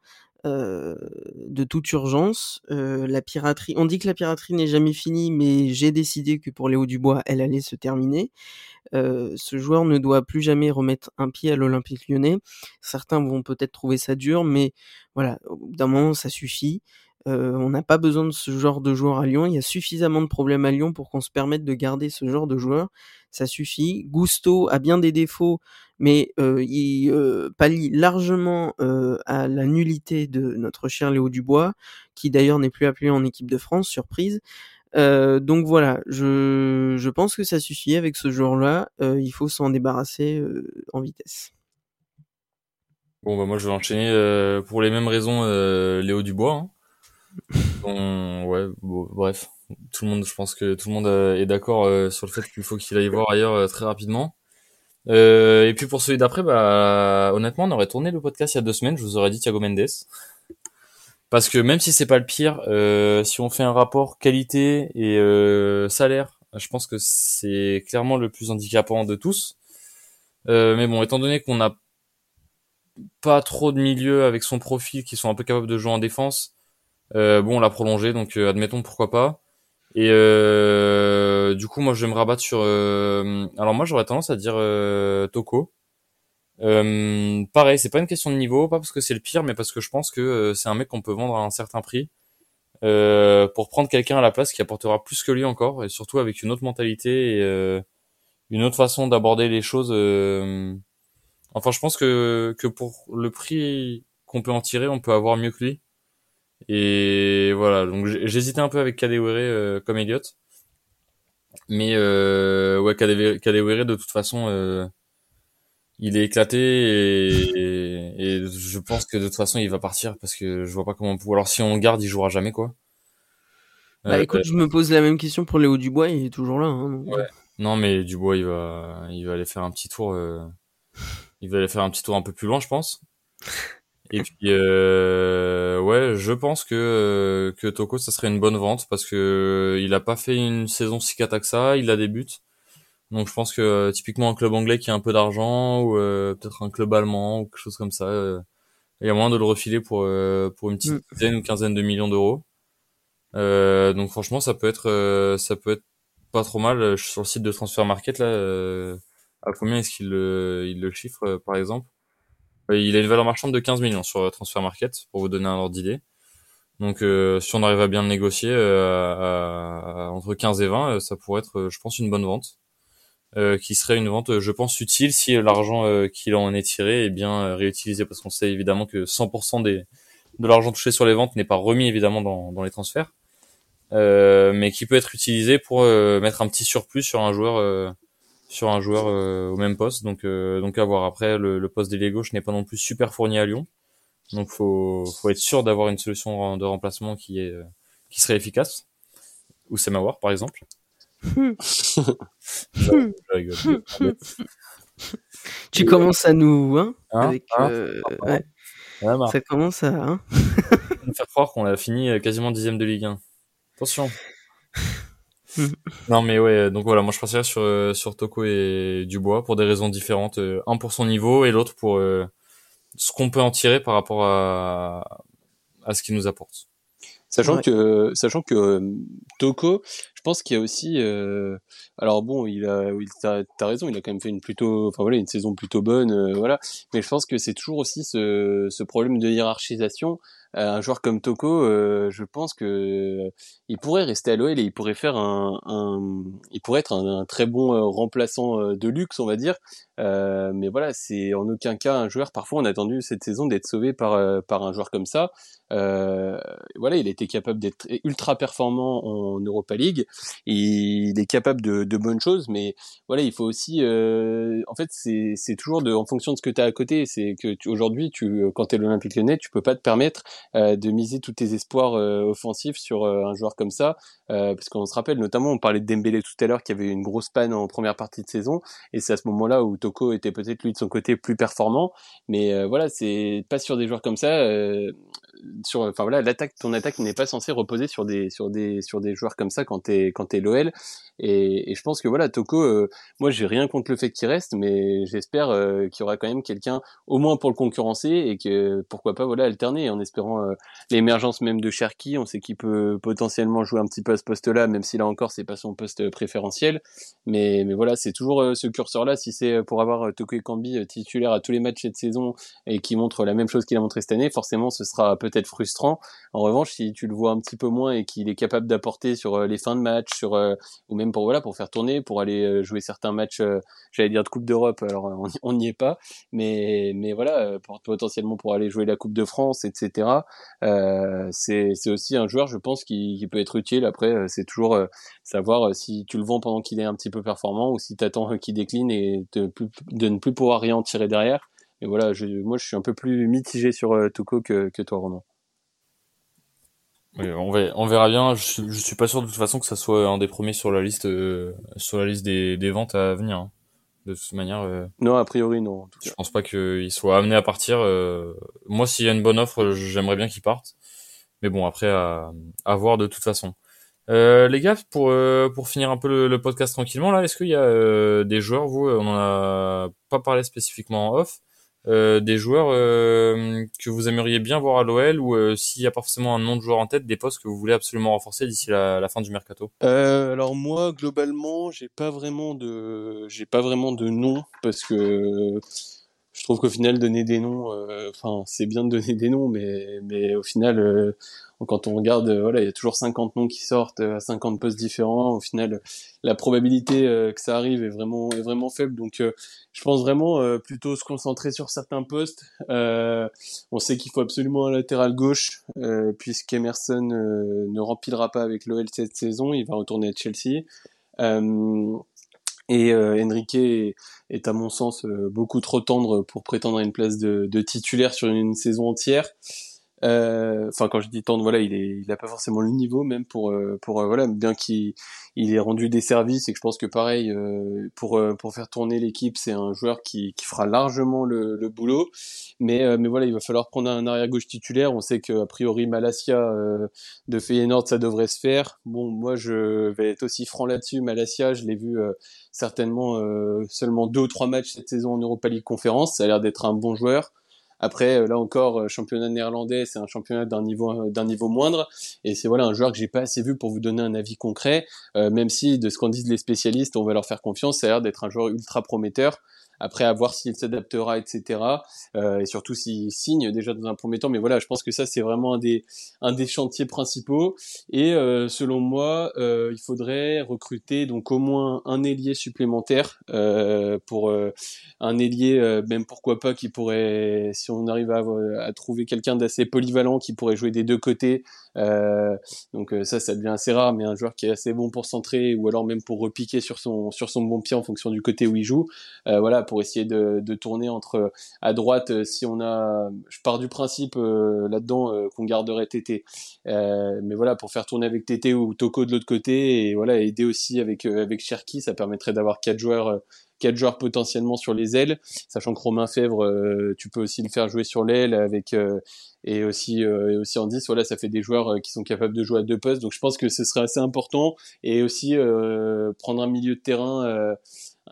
Speaker 3: Euh, de toute urgence. Euh, la piraterie, on dit que la piraterie n'est jamais finie, mais j'ai décidé que pour Léo Dubois, elle allait se terminer. Euh, ce joueur ne doit plus jamais remettre un pied à l'Olympique lyonnais. Certains vont peut-être trouver ça dur, mais voilà, d'un moment, ça suffit. Euh, on n'a pas besoin de ce genre de joueur à Lyon. Il y a suffisamment de problèmes à Lyon pour qu'on se permette de garder ce genre de joueur. Ça suffit. Gusto a bien des défauts, mais euh, il euh, pallie largement à la nullité de notre cher Léo Dubois, qui d'ailleurs n'est plus appelé en équipe de France, surprise. donc voilà, je, je pense que ça suffit avec ce joueur-là. il faut s'en débarrasser en vitesse.
Speaker 2: Bon bah moi je vais enchaîner pour les mêmes raisons Léo Dubois. Hein. Bon, ouais, bref, tout le monde, je pense que tout le monde euh, est d'accord euh, sur le fait qu'il faut qu'il aille voir ailleurs euh, très rapidement. Euh, et puis pour celui d'après, bah honnêtement, on aurait tourné le podcast il y a deux semaines, je vous aurais dit Thiago Mendes. Parce que même si c'est pas le pire, euh, si on fait un rapport qualité et euh, salaire, je pense que c'est clairement le plus handicapant de tous. mais bon, étant donné qu'on n'a pas trop de milieux avec son profil qui sont un peu capables de jouer en défense, bon, on l'a prolongé, donc euh, admettons pourquoi pas. Et euh, du coup, moi, je vais me rabattre sur. alors moi, j'aurais tendance à dire Toko. pareil, c'est pas une question de niveau, pas parce que c'est le pire, mais parce que je pense que c'est un mec qu'on peut vendre à un certain prix. pour prendre quelqu'un à la place qui apportera plus que lui encore, et surtout avec une autre mentalité et une autre façon d'aborder les choses. Enfin, je pense que, que pour le prix qu'on peut en tirer, on peut avoir mieux que lui. Et voilà, donc j'hésitais un peu avec Kadewere euh, comme Elliot. Mais euh, ouais, Kadewere de toute façon, euh, il est éclaté et, et, je pense que de toute façon il va partir parce que je vois pas comment on peut. Alors si on le garde, il jouera jamais quoi.
Speaker 3: Bah écoute, je me pose la même question pour Léo Dubois, il est toujours là. Hein,
Speaker 2: ouais. Non mais Dubois, il va, il va aller faire un petit tour. il va aller faire un petit tour un peu plus loin, je pense. Et puis euh, ouais, je pense que euh, que Toko ça serait une bonne vente parce que euh, il a pas fait une saison si cata que ça, il a des buts. Donc je pense que euh, typiquement un club anglais qui a un peu d'argent ou peut-être un club allemand ou quelque chose comme ça, il y a moyen de le refiler pour pour une petite mm. dizaine ou quinzaine de millions d'euros. donc franchement ça peut être ça peut être pas trop mal. Je suis sur le site de Transfer Market là. à combien est-ce qu'il le, il le chiffre par exemple? Il a une valeur marchande de 15 millions sur euh, Transfer Market, pour vous donner un ordre d'idée. Donc euh, si on arrive à bien le négocier euh, entre 15 et 20, ça pourrait être, je pense, une bonne vente. qui serait une vente, je pense, utile si l'argent qu'il en est tiré est bien réutilisé, parce qu'on sait évidemment que 100% des, de l'argent touché sur les ventes n'est pas remis évidemment dans, dans les transferts, mais qui peut être utilisé pour mettre un petit surplus sur un joueur sur un joueur euh, au même poste. Donc, euh, donc à voir. Après, le, le poste d'ailier gauche n'est pas non plus super fourni à Lyon. Donc, faut, faut être sûr d'avoir une solution de remplacement qui est, euh, qui serait efficace. Ou Semawar, par exemple.
Speaker 3: tu commences à nous, hein, hein avec, hein ouais. Ça commence à, hein.
Speaker 2: nous faire croire qu'on a fini quasiment dixième de Ligue 1. Attention. non mais ouais, donc voilà, moi je partirais sur euh, sur Toko et Dubois pour des raisons différentes. Euh, un pour son niveau et l'autre pour euh, ce qu'on peut en tirer par rapport à à ce qu'il nous apporte.
Speaker 4: Sachant que sachant que Toko, pense qu'il y a aussi, euh, alors bon, il a, il t'as, t'as raison, il a quand même fait une plutôt, enfin voilà, une saison plutôt bonne, euh, voilà. Mais je pense que c'est toujours aussi ce, ce problème de hiérarchisation. Euh, un joueur comme Toko, euh, je pense que il pourrait rester à l'OL et il pourrait faire un, un il pourrait être un, très bon remplaçant de luxe, on va dire. mais voilà, c'est en aucun cas un joueur. Parfois, on a attendu cette saison d'être sauvé par par un joueur comme ça. Euh, voilà, il était capable d'être ultra performant en Europa League. Il est capable de, de bonnes choses, mais voilà, il faut aussi. Euh, en fait, c'est toujours de, en fonction de ce que tu à côté. C'est que aujourd'hui, tu, quand tu es l'Olympique Lyonnais, tu peux pas te permettre euh, de miser tous tes espoirs euh, offensifs sur euh, un joueur comme ça, parce qu'on se rappelle notamment, on parlait de Dembélé tout à l'heure, qui avait une grosse panne en première partie de saison, et c'est à ce moment-là où Toko était peut-être lui de son côté plus performant. Mais voilà, c'est pas sur des joueurs comme ça sur, enfin voilà, l'attaque, ton attaque n'est pas censée reposer sur des, sur des, sur des joueurs comme ça quand t'es, quand t'es l'OL. Et, et, je pense que voilà, Toko, euh, moi j'ai rien contre le fait qu'il reste, mais j'espère euh, qu'il y aura quand même quelqu'un au moins pour le concurrencer et que pourquoi pas voilà alterner en espérant euh, l'émergence même de Cherki. On sait qu'il peut potentiellement jouer un petit peu à ce poste-là, même si là encore c'est pas son poste préférentiel. Mais, mais voilà, c'est toujours ce curseur-là. Si c'est pour avoir Toko Kambi titulaire à tous les matchs cette saison et qui montre la même chose qu'il a montré cette année, forcément ce sera peut-être frustrant. En revanche, si tu le vois un petit peu moins et qu'il est capable d'apporter sur les fins de match, sur ou même pour voilà pour faire tourner, pour aller euh, jouer certains matchs, euh, j'allais dire de Coupe d'Europe, alors on n'y est pas, mais mais voilà euh, potentiellement pour aller jouer la Coupe de France, etc. c'est c'est aussi un joueur, je pense, qui, peut être utile. Après, c'est toujours savoir si tu le vends pendant qu'il est un petit peu performant ou si tu attends qu'il décline et de, ne plus pouvoir rien en tirer derrière. Et voilà, moi je suis un peu plus mitigé sur Tuco que, toi, Ronan
Speaker 2: on, verra, on verra bien. Je, suis pas sûr de toute façon que ça soit un des premiers sur la liste, euh, sur la liste des, des, ventes à venir. Hein. De toute manière. Euh,
Speaker 4: non, a priori non.
Speaker 2: je pense pas qu'il soit amené à partir. Euh, moi, s'il y a une bonne offre, j'aimerais bien qu'il parte. Mais bon, après à, à voir de toute façon. les gars, pour pour finir un peu le, podcast tranquillement là, est-ce qu'il y a des joueurs, vous, on en a pas parlé spécifiquement en off, euh, des joueurs euh, que vous aimeriez bien voir à l'OL ou euh, s'il y a pas forcément un nom de joueur en tête, des postes que vous voulez absolument renforcer d'ici la, la, fin du mercato?
Speaker 4: Alors moi, globalement, j'ai pas vraiment de, j'ai pas vraiment de nom parce que je trouve qu'au final donner des noms, enfin c'est bien de donner des noms, mais mais au final quand on regarde, euh, voilà, il y a toujours 50 noms qui sortent euh, à 50 postes différents. Au final, la probabilité euh, que ça arrive est vraiment faible. Donc, je pense vraiment plutôt se concentrer sur certains postes. on sait qu'il faut absolument un latéral gauche, puisqu'Emerson ne remplira pas avec l'OL cette saison. Il va retourner à Chelsea. Et Enrique est, à mon sens beaucoup trop tendre pour prétendre à une place de titulaire sur une saison entière. Euh, enfin, quand je dis tendre, voilà, il est, il a pas forcément le niveau même pour, euh, pour euh, voilà, bien qu'il il ait rendu des services et que je pense que pareil pour pour faire tourner l'équipe, c'est un joueur qui, qui fera largement le, le boulot. Mais mais voilà, il va falloir prendre un arrière gauche titulaire. On sait que a priori Malasia de Feyenoord ça devrait se faire. Bon, moi je vais être aussi franc là-dessus. Malasia, je l'ai vu certainement seulement deux ou trois matchs cette saison en Europa League Conférence. Ça a l'air d'être un bon joueur. Après, euh, là encore, euh, championnat néerlandais, c'est un championnat d'un niveau euh, d'un niveau moindre, et c'est voilà un joueur que j'ai pas assez vu pour vous donner un avis concret. même si de ce qu'en disent les spécialistes, on va leur faire confiance, ça a l'air d'être un joueur ultra prometteur. Après, à voir s'il s'adaptera, etc. Euh, et surtout s'il signe déjà dans un premier temps. Mais voilà, je pense que ça, c'est vraiment un des, un des chantiers principaux. Et euh, selon moi, euh, il faudrait recruter donc au moins un ailier supplémentaire euh, pour euh, un ailier, euh, même pourquoi pas, qui pourrait, si on arrive à, à trouver quelqu'un d'assez polyvalent qui pourrait jouer des deux côtés. donc ça, ça devient assez rare, mais un joueur qui est assez bon pour centrer ou alors même pour repiquer sur son sur son bon pied en fonction du côté où il joue. voilà essayer de, tourner entre à droite euh, si on a je pars du principe euh, là-dedans euh, qu'on garderait Tété mais voilà pour faire tourner avec Tété ou Toko de l'autre côté et voilà aider aussi avec avec Cherki ça permettrait d'avoir quatre joueurs quatre joueurs potentiellement sur les ailes, sachant que Romain Fèvre, tu peux aussi le faire jouer sur l'aile avec et aussi aussi en 10, voilà, ça fait des joueurs qui sont capables de jouer à deux postes. Donc je pense que ce serait assez important. Et aussi prendre un milieu de terrain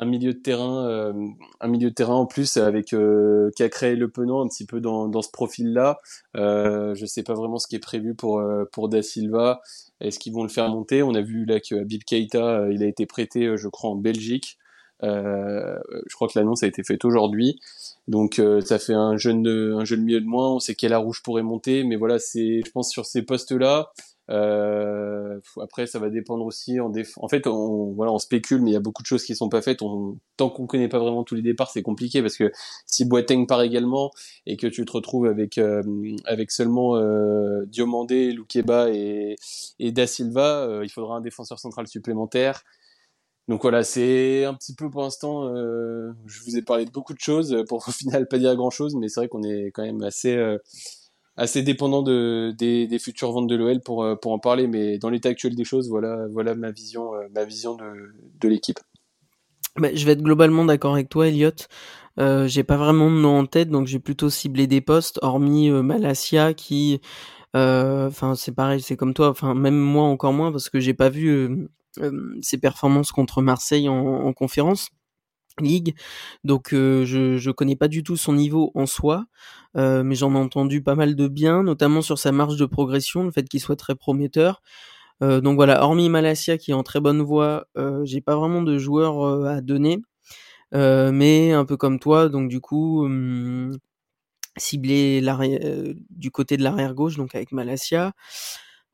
Speaker 4: un milieu de terrain, euh, un milieu de terrain en plus avec euh, qui a créé le penant un petit peu dans, dans ce profil-là. Euh, je sais pas vraiment ce qui est prévu pour euh, pour Da Silva. Est-ce qu'ils vont le faire monter? On a vu là que Bib Keita, il a été prêté, je crois, en Belgique. je crois que l'annonce a été faite aujourd'hui. Donc ça fait un jeune un jeune milieu de moins. On sait qu'Ella Rouge pourrait monter, mais voilà, c'est je pense sur ces postes-là. Euh, après, ça va dépendre aussi. En, en fait, on, voilà, on spécule, mais il y a beaucoup de choses qui sont pas faites. Tant qu'on connaît pas vraiment tous les départs, c'est compliqué parce que si Boateng part également et que tu te retrouves avec euh, avec seulement euh, Diomandé, Loukeba et, et Da Silva, il faudra un défenseur central supplémentaire. Donc voilà, c'est un petit peu pour l'instant. Je vous ai parlé de beaucoup de choses pour au final pas dire grand chose, mais c'est vrai qu'on est quand même assez assez dépendant de, des, des futures ventes de l'OL pour, euh, pour en parler, mais dans l'état actuel des choses, voilà, voilà ma vision, euh, ma vision de, de l'équipe.
Speaker 3: Bah, je vais être globalement d'accord avec toi, Elliot. Euh, j'ai pas vraiment de nom en tête, donc j'ai plutôt ciblé des postes, hormis euh, Malasia qui, enfin c'est pareil, c'est comme toi, enfin même moi encore moins parce que j'ai pas vu ses performances contre Marseille en, en conférence. League. Donc euh, je je connais pas du tout son niveau en soi, euh, mais j'en ai entendu pas mal de bien, notamment sur sa marge de progression, le fait qu'il soit très prometteur. Euh, donc voilà, hormis Malasia qui est en très bonne voie, j'ai pas vraiment de joueurs à donner, mais un peu comme toi, donc du coup hum, cibler du côté de l'arrière gauche, donc avec Malasia.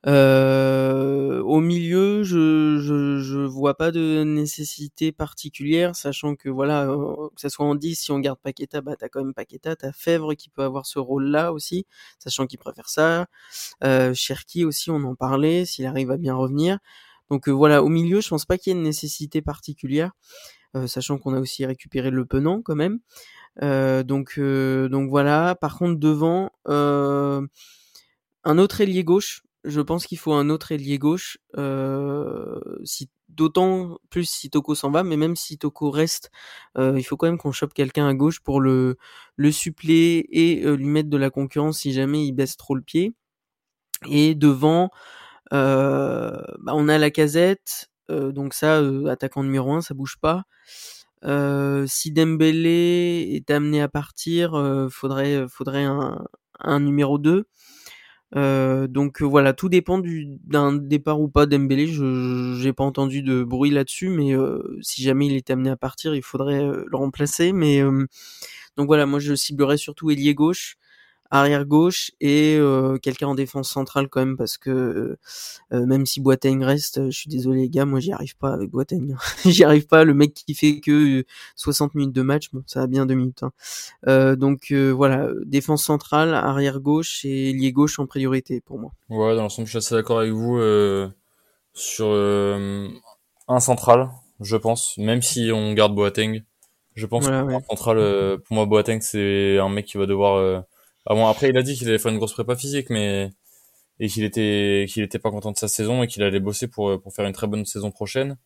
Speaker 3: Euh, au milieu, je, je, je vois pas de nécessité particulière, sachant que voilà, euh, que ça soit en 10, si on garde Paqueta, bah t'as quand même Paqueta, t'as Fèvre qui peut avoir ce rôle-là aussi, sachant qu'il préfère ça. Euh, Cherki aussi, on en parlait, s'il arrive à bien revenir. Donc euh, voilà, au milieu, je pense pas qu'il y ait une nécessité particulière, euh, sachant qu'on a aussi récupéré le penant quand même. Euh, donc donc voilà. Par contre devant, un autre ailier gauche je pense qu'il faut un autre ailier gauche, euh, si, d'autant plus si Toko s'en va, mais même si Toko reste, euh, il faut quand même qu'on chope quelqu'un à gauche pour le, le suppléer et euh, lui mettre de la concurrence si jamais il baisse trop le pied. Et devant, bah on a la casette, donc ça, attaquant numéro 1, ça bouge pas. si Dembélé est amené à partir, faudrait, faudrait un, un numéro 2. Euh, donc euh, voilà, tout dépend d'un départ ou pas d'Embélé. Je j'ai pas entendu de bruit là-dessus, mais euh, si jamais il était amené à partir, il faudrait le remplacer. Mais donc voilà, moi je ciblerais surtout ailier gauche arrière gauche et euh, quelqu'un en défense centrale quand même parce que euh, même si Boateng reste, je suis désolé les gars, moi j'y arrive pas avec Boateng. j'y arrive pas, le mec qui fait que 60 minutes de match, bon ça a bien deux minutes. Hein. Euh, donc voilà, défense centrale, arrière gauche et lié gauche en priorité pour moi.
Speaker 2: Ouais, dans l'ensemble je suis assez d'accord avec vous sur un central, je pense, même si on garde Boateng. Je pense que un central, pour moi Boateng c'est un mec qui va devoir ah après, il a dit qu'il allait faire une grosse prépa physique, mais et qu'il était qu'il était pas content de sa saison et qu'il allait bosser pour pour faire une très bonne saison prochaine.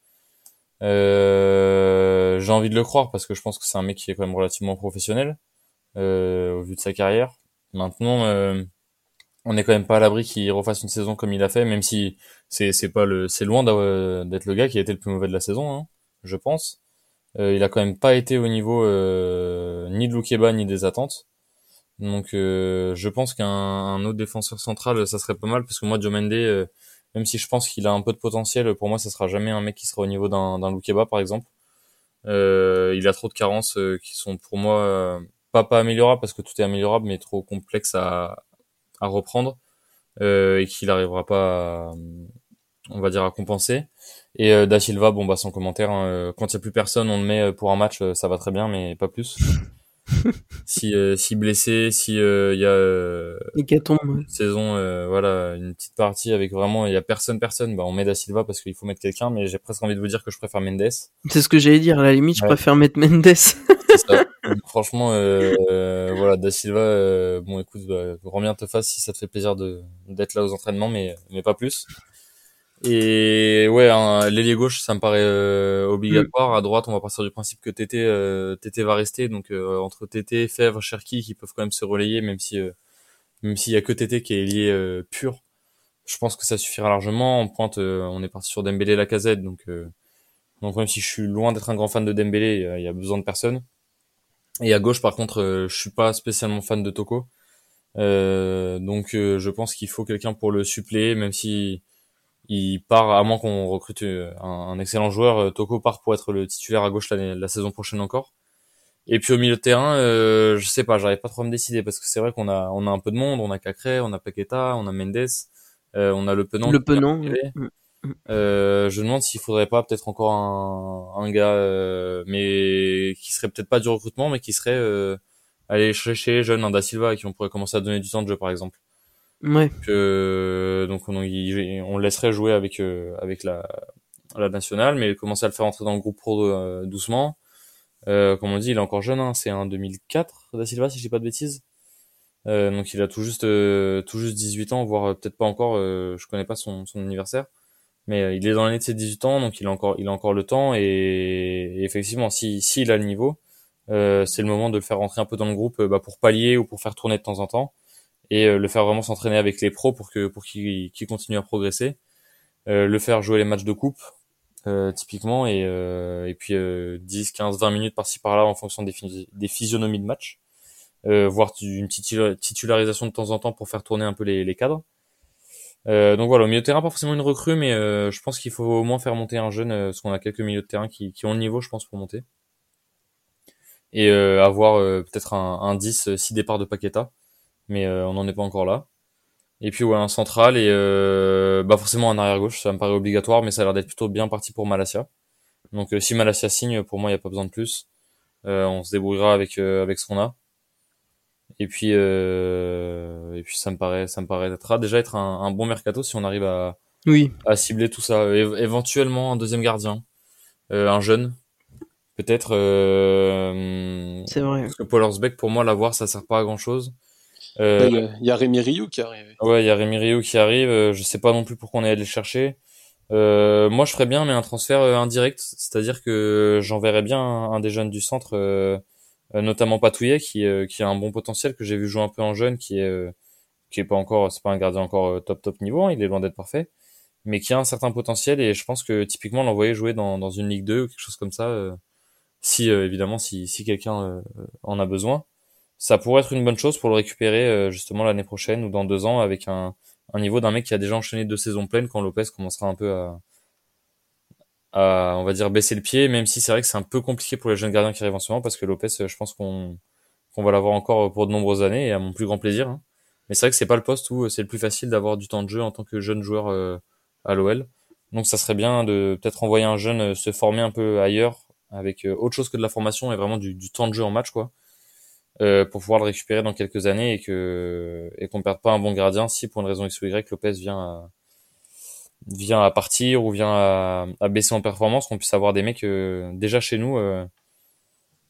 Speaker 2: Euh, j'ai envie de le croire parce que je pense que c'est un mec qui est quand même relativement professionnel euh, au vu de sa carrière. Maintenant, euh, on n'est quand même pas à l'abri qu'il refasse une saison comme il a fait, même si c'est c'est pas le c'est loin d'être le gars qui a été le plus mauvais de la saison, hein, je pense. Il a quand même pas été au niveau ni de Loukeba ni des attentes. Donc euh, je pense qu'un autre défenseur central, ça serait pas mal, parce que moi, Joe euh, même si je pense qu'il a un peu de potentiel, pour moi, ça sera jamais un mec qui sera au niveau d'un Loukeba, par exemple. Euh, il a trop de carences euh, qui sont pour moi pas pas améliorables, parce que tout est améliorable, mais trop complexe à, à reprendre, et qu'il n'arrivera pas à, on va dire, à compenser. Et Da Silva, bon bah sans commentaire, hein, quand il n'y a plus personne, on le met pour un match, ça va très bien, mais pas plus. si euh, si blessé, si il euh, y a euh,
Speaker 3: une
Speaker 2: saison voilà une petite partie avec vraiment il y a personne personne, bah on met Da Silva parce qu'il faut mettre quelqu'un, mais j'ai presque envie de vous dire que je préfère Mendes.
Speaker 3: C'est ce que j'allais dire. À la limite, je préfère mettre Mendes.
Speaker 2: ça. Franchement, voilà, Da Silva, bon écoute, bah, bien te fasse si ça te fait plaisir de d'être là aux entraînements, mais mais pas plus. Et ouais, hein, l'ailier gauche, ça me paraît euh, obligatoire. Mm. À droite, on va partir du principe que TT, euh, TT va rester. Donc euh, entre TT, Fèvre, Cherki, qui peuvent quand même se relayer, même si euh, même s'il y a que TT qui est lié pur, je pense que ça suffira largement. En pointe, on est parti sur Dembélé, Lacazette, donc Donc même si je suis loin d'être un grand fan de Dembélé, il y a besoin de personne. Et à gauche, par contre, je suis pas spécialement fan de Toko. donc je pense qu'il faut quelqu'un pour le suppléer, même si il part, à moins qu'on recrute un, excellent joueur, Toko part pour être le titulaire à gauche la saison prochaine encore. Et puis au milieu de terrain, euh, je sais pas, j'arrive pas trop à me décider parce que c'est vrai qu'on a on a un peu de monde, on a Cacré, on a Paqueta, on a Mendes, euh, on a le Penant.
Speaker 3: Le Penant.
Speaker 2: Euh, je me demande s'il faudrait pas peut-être encore un, un gars, euh, mais qui serait peut-être pas du recrutement, mais qui serait euh, aller chercher les jeunes, un Da Silva, qui on pourrait commencer à donner du temps de jeu par exemple.
Speaker 3: Ouais.
Speaker 2: Donc on, on, laisserait jouer avec avec la la nationale, mais commencer à le faire entrer dans le groupe pro doucement euh, comme on dit, il est encore jeune, hein, c'est un 2004, Da Silva, si je dis pas de bêtises. Euh, donc il a tout juste euh, tout juste 18 ans, voire euh, peut-être pas encore, je connais pas son, son anniversaire. Mais il est dans l'année de ses 18 ans, donc il a encore il a encore le temps et, effectivement, si s'il a le niveau, c'est le moment de le faire rentrer un peu dans le groupe bah, pour pallier ou pour faire tourner de temps en temps et le faire vraiment s'entraîner avec les pros pour que pour qu'il continue à progresser. le faire jouer les matchs de coupe euh, typiquement et, euh, et puis 10, 15, 20 minutes par-ci par-là en fonction des, des physionomies de match, euh, voire une titularisation de temps en temps pour faire tourner un peu les, les cadres. Euh, donc voilà, au milieu de terrain, pas forcément une recrue, mais je pense qu'il faut au moins faire monter un jeune, parce qu'on a quelques milieux de terrain qui, qui ont le niveau, je pense, pour monter. Et avoir peut-être un, un 10, 6 départs de Paqueta, mais on n'en est pas encore là. Et puis ouais, un central et euh, bah forcément un arrière gauche, ça me paraît obligatoire, mais ça a l'air d'être plutôt bien parti pour Malasia. Donc euh, si Malasia signe, pour moi il n'y a pas besoin de plus. Euh, on se débrouillera avec euh, avec ce qu'on a. Et puis et puis ça me paraît ça me paraîtra déjà être un, bon mercato si on arrive à
Speaker 3: oui.
Speaker 2: à cibler tout ça. éventuellement un deuxième gardien, un jeune, peut-être.
Speaker 3: C'est vrai.
Speaker 2: Parce que Paul Horsbeck pour moi l'avoir ça sert pas à grand chose.
Speaker 4: Euh, il y a Rémi Rioux qui arrive.
Speaker 2: Ouais, il y a Rémi Rioux qui arrive. Euh, je sais pas non plus pourquoi on est allé le chercher. Euh, moi, je ferais bien, mais un transfert euh, indirect, c'est-à-dire que j'enverrais bien un, des jeunes du centre, euh, notamment Patouillet, qui, qui a un bon potentiel que j'ai vu jouer un peu en jeune, qui est qui est pas encore, c'est pas un gardien encore top top niveau, hein, il est loin d'être parfait, mais qui a un certain potentiel et je pense que typiquement l'envoyer jouer dans, dans une Ligue 2 ou quelque chose comme ça, si évidemment si, si quelqu'un en a besoin ça pourrait être une bonne chose pour le récupérer euh, justement l'année prochaine ou dans deux ans avec un, un niveau d'un mec qui a déjà enchaîné deux saisons pleines quand Lopez commencera un peu à, à on va dire baisser le pied même si c'est vrai que c'est un peu compliqué pour les jeunes gardiens qui arrivent en ce moment parce que Lopez je pense qu'on qu'on va l'avoir encore pour de nombreuses années et à mon plus grand plaisir hein. mais c'est vrai que c'est pas le poste où c'est le plus facile d'avoir du temps de jeu en tant que jeune joueur euh, à l'OL donc ça serait bien de peut-être envoyer un jeune euh, se former un peu ailleurs avec autre chose que de la formation et vraiment du, du temps de jeu en match quoi euh, pour pouvoir le récupérer dans quelques années et que et qu'on perde pas un bon gardien si pour une raison X ou Y Lopez vient à, vient à partir ou vient à, à baisser en performance, qu'on puisse avoir des mecs euh, déjà chez nous, euh,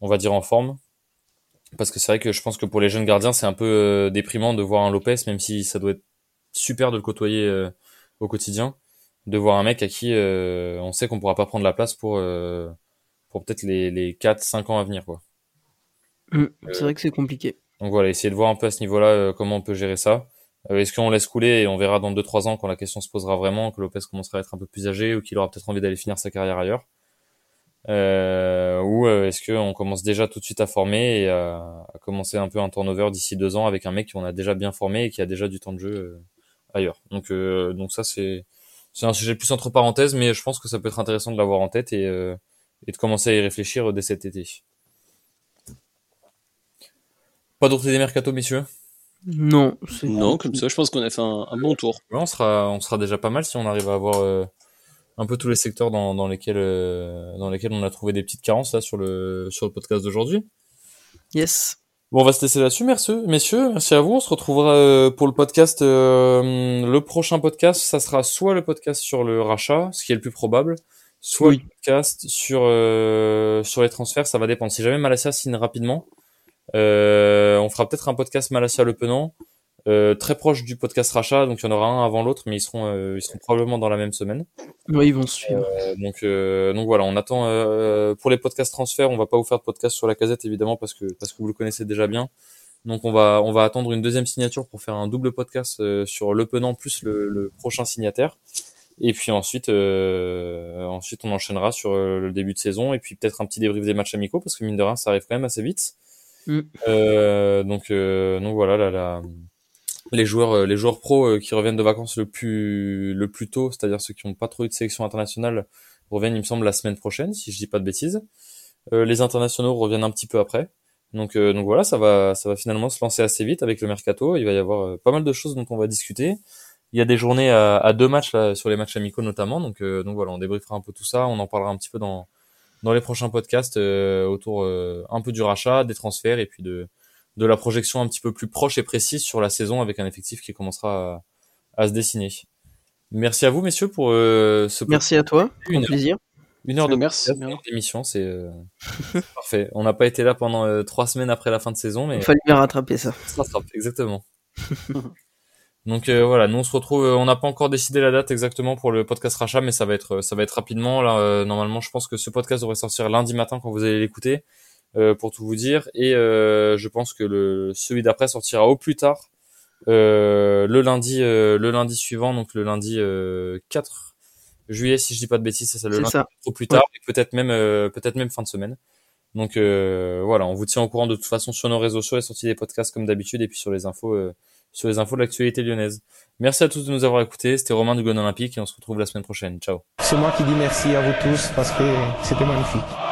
Speaker 2: on va dire en forme. Parce que c'est vrai que je pense que pour les jeunes gardiens, c'est un peu déprimant de voir un Lopez, même si ça doit être super de le côtoyer au quotidien, de voir un mec à qui on sait qu'on pourra pas prendre la place pour pour peut-être les, les 4-5 ans à venir. quoi.
Speaker 3: Mm, c'est vrai que c'est compliqué.
Speaker 2: Donc voilà, essayer de voir un peu à ce niveau-là euh, comment on peut gérer ça. Euh, est-ce qu'on laisse couler et on verra dans 2-3 ans quand la question se posera vraiment, que Lopez commencera à être un peu plus âgé ou qu'il aura peut-être envie d'aller finir sa carrière ailleurs euh, Ou est-ce qu'on commence déjà tout de suite à former et à, commencer un peu un turnover d'ici deux ans avec un mec qu'on a déjà bien formé et qui a déjà du temps de jeu ailleurs Donc, donc ça, c'est c'est un sujet plus entre parenthèses, mais je pense que ça peut être intéressant de l'avoir en tête et, et de commencer à y réfléchir dès cet été. Pas d'autres idées mercato, messieurs
Speaker 3: Non.
Speaker 4: Non, comme ça, je pense qu'on a fait un, bon tour.
Speaker 2: on sera, on sera déjà pas mal si on arrive à avoir euh, un peu tous les secteurs dans, dans lesquels, euh, dans lesquels on a trouvé des petites carences là sur le, sur le podcast d'aujourd'hui.
Speaker 3: Yes.
Speaker 2: Bon, on va se laisser là-dessus, merci, messieurs. Merci à vous. On se retrouvera euh, pour le podcast. le prochain podcast, ça sera soit le podcast sur le rachat, ce qui est le plus probable, soit le podcast sur sur les transferts. Ça va dépendre. Si jamais Malasia signe rapidement, euh, on fera peut-être un podcast Malasia Le Penant, euh, très proche du podcast Rachat, donc il y en aura un avant l'autre, mais ils seront, euh, ils seront probablement dans la même semaine.
Speaker 3: Oui, ils vont suivre.
Speaker 2: donc, donc voilà, on attend pour les podcasts transferts, on va pas vous faire de podcast sur la casette évidemment parce que parce que vous le connaissez déjà bien. Donc on va on va attendre une deuxième signature pour faire un double podcast sur Le Penant plus le, le prochain signataire. Et puis ensuite, euh, ensuite on enchaînera sur euh, le début de saison et puis peut-être un petit débrief des matchs amicaux parce que mine de rien, ça arrive quand même assez vite.
Speaker 3: Mm.
Speaker 2: Euh, donc, euh, donc voilà, là, là, les joueurs, euh, les joueurs pros qui reviennent de vacances le plus, le plus tôt, c'est-à-dire ceux qui n'ont pas trop eu de sélection internationale, reviennent, il me semble, la semaine prochaine, si je dis pas de bêtises. les internationaux reviennent un petit peu après. Donc, donc voilà, ça va, ça va finalement se lancer assez vite avec le mercato. Il va y avoir pas mal de choses dont on va discuter. Il y a des journées à, à deux matchs là, sur les matchs amicaux notamment. Donc, donc voilà, on débriefera un peu tout ça. On en parlera un petit peu dans dans les prochains podcasts euh, autour euh, un peu du rachat, des transferts et puis de de la projection un petit peu plus proche et précise sur la saison avec un effectif qui commencera à, à se dessiner. Merci à vous messieurs pour euh, ce
Speaker 3: Merci à toi, un plaisir.
Speaker 2: Une heure de
Speaker 4: merci,
Speaker 2: d'émission, c'est euh, parfait. On n'a pas été là pendant euh, trois semaines après la fin de saison, mais
Speaker 3: il fallait bien rattraper ça.
Speaker 2: Ça rattrape, exactement. Donc euh, voilà, nous on se retrouve. on n'a pas encore décidé la date exactement pour le podcast rachat, mais ça va être ça va être rapidement. Là, normalement, je pense que ce podcast devrait sortir lundi matin quand vous allez l'écouter, pour tout vous dire. Et je pense que le celui d'après sortira au plus tard le lundi le lundi suivant, donc le lundi 4 juillet, si je dis pas de bêtises, c'est ça le lundi au plus tard, et peut-être même euh, peut-être même fin de semaine. Donc euh, voilà, on vous tient au courant de toute façon sur nos réseaux sociaux, et sorties des podcasts comme d'habitude, et puis sur les infos euh, sur les infos de l'actualité lyonnaise. Merci à tous de nous avoir écoutés. C'était Romain du Gone Olympique et on se retrouve la semaine prochaine. Ciao.
Speaker 5: C'est moi qui dis merci à vous tous parce que c'était magnifique.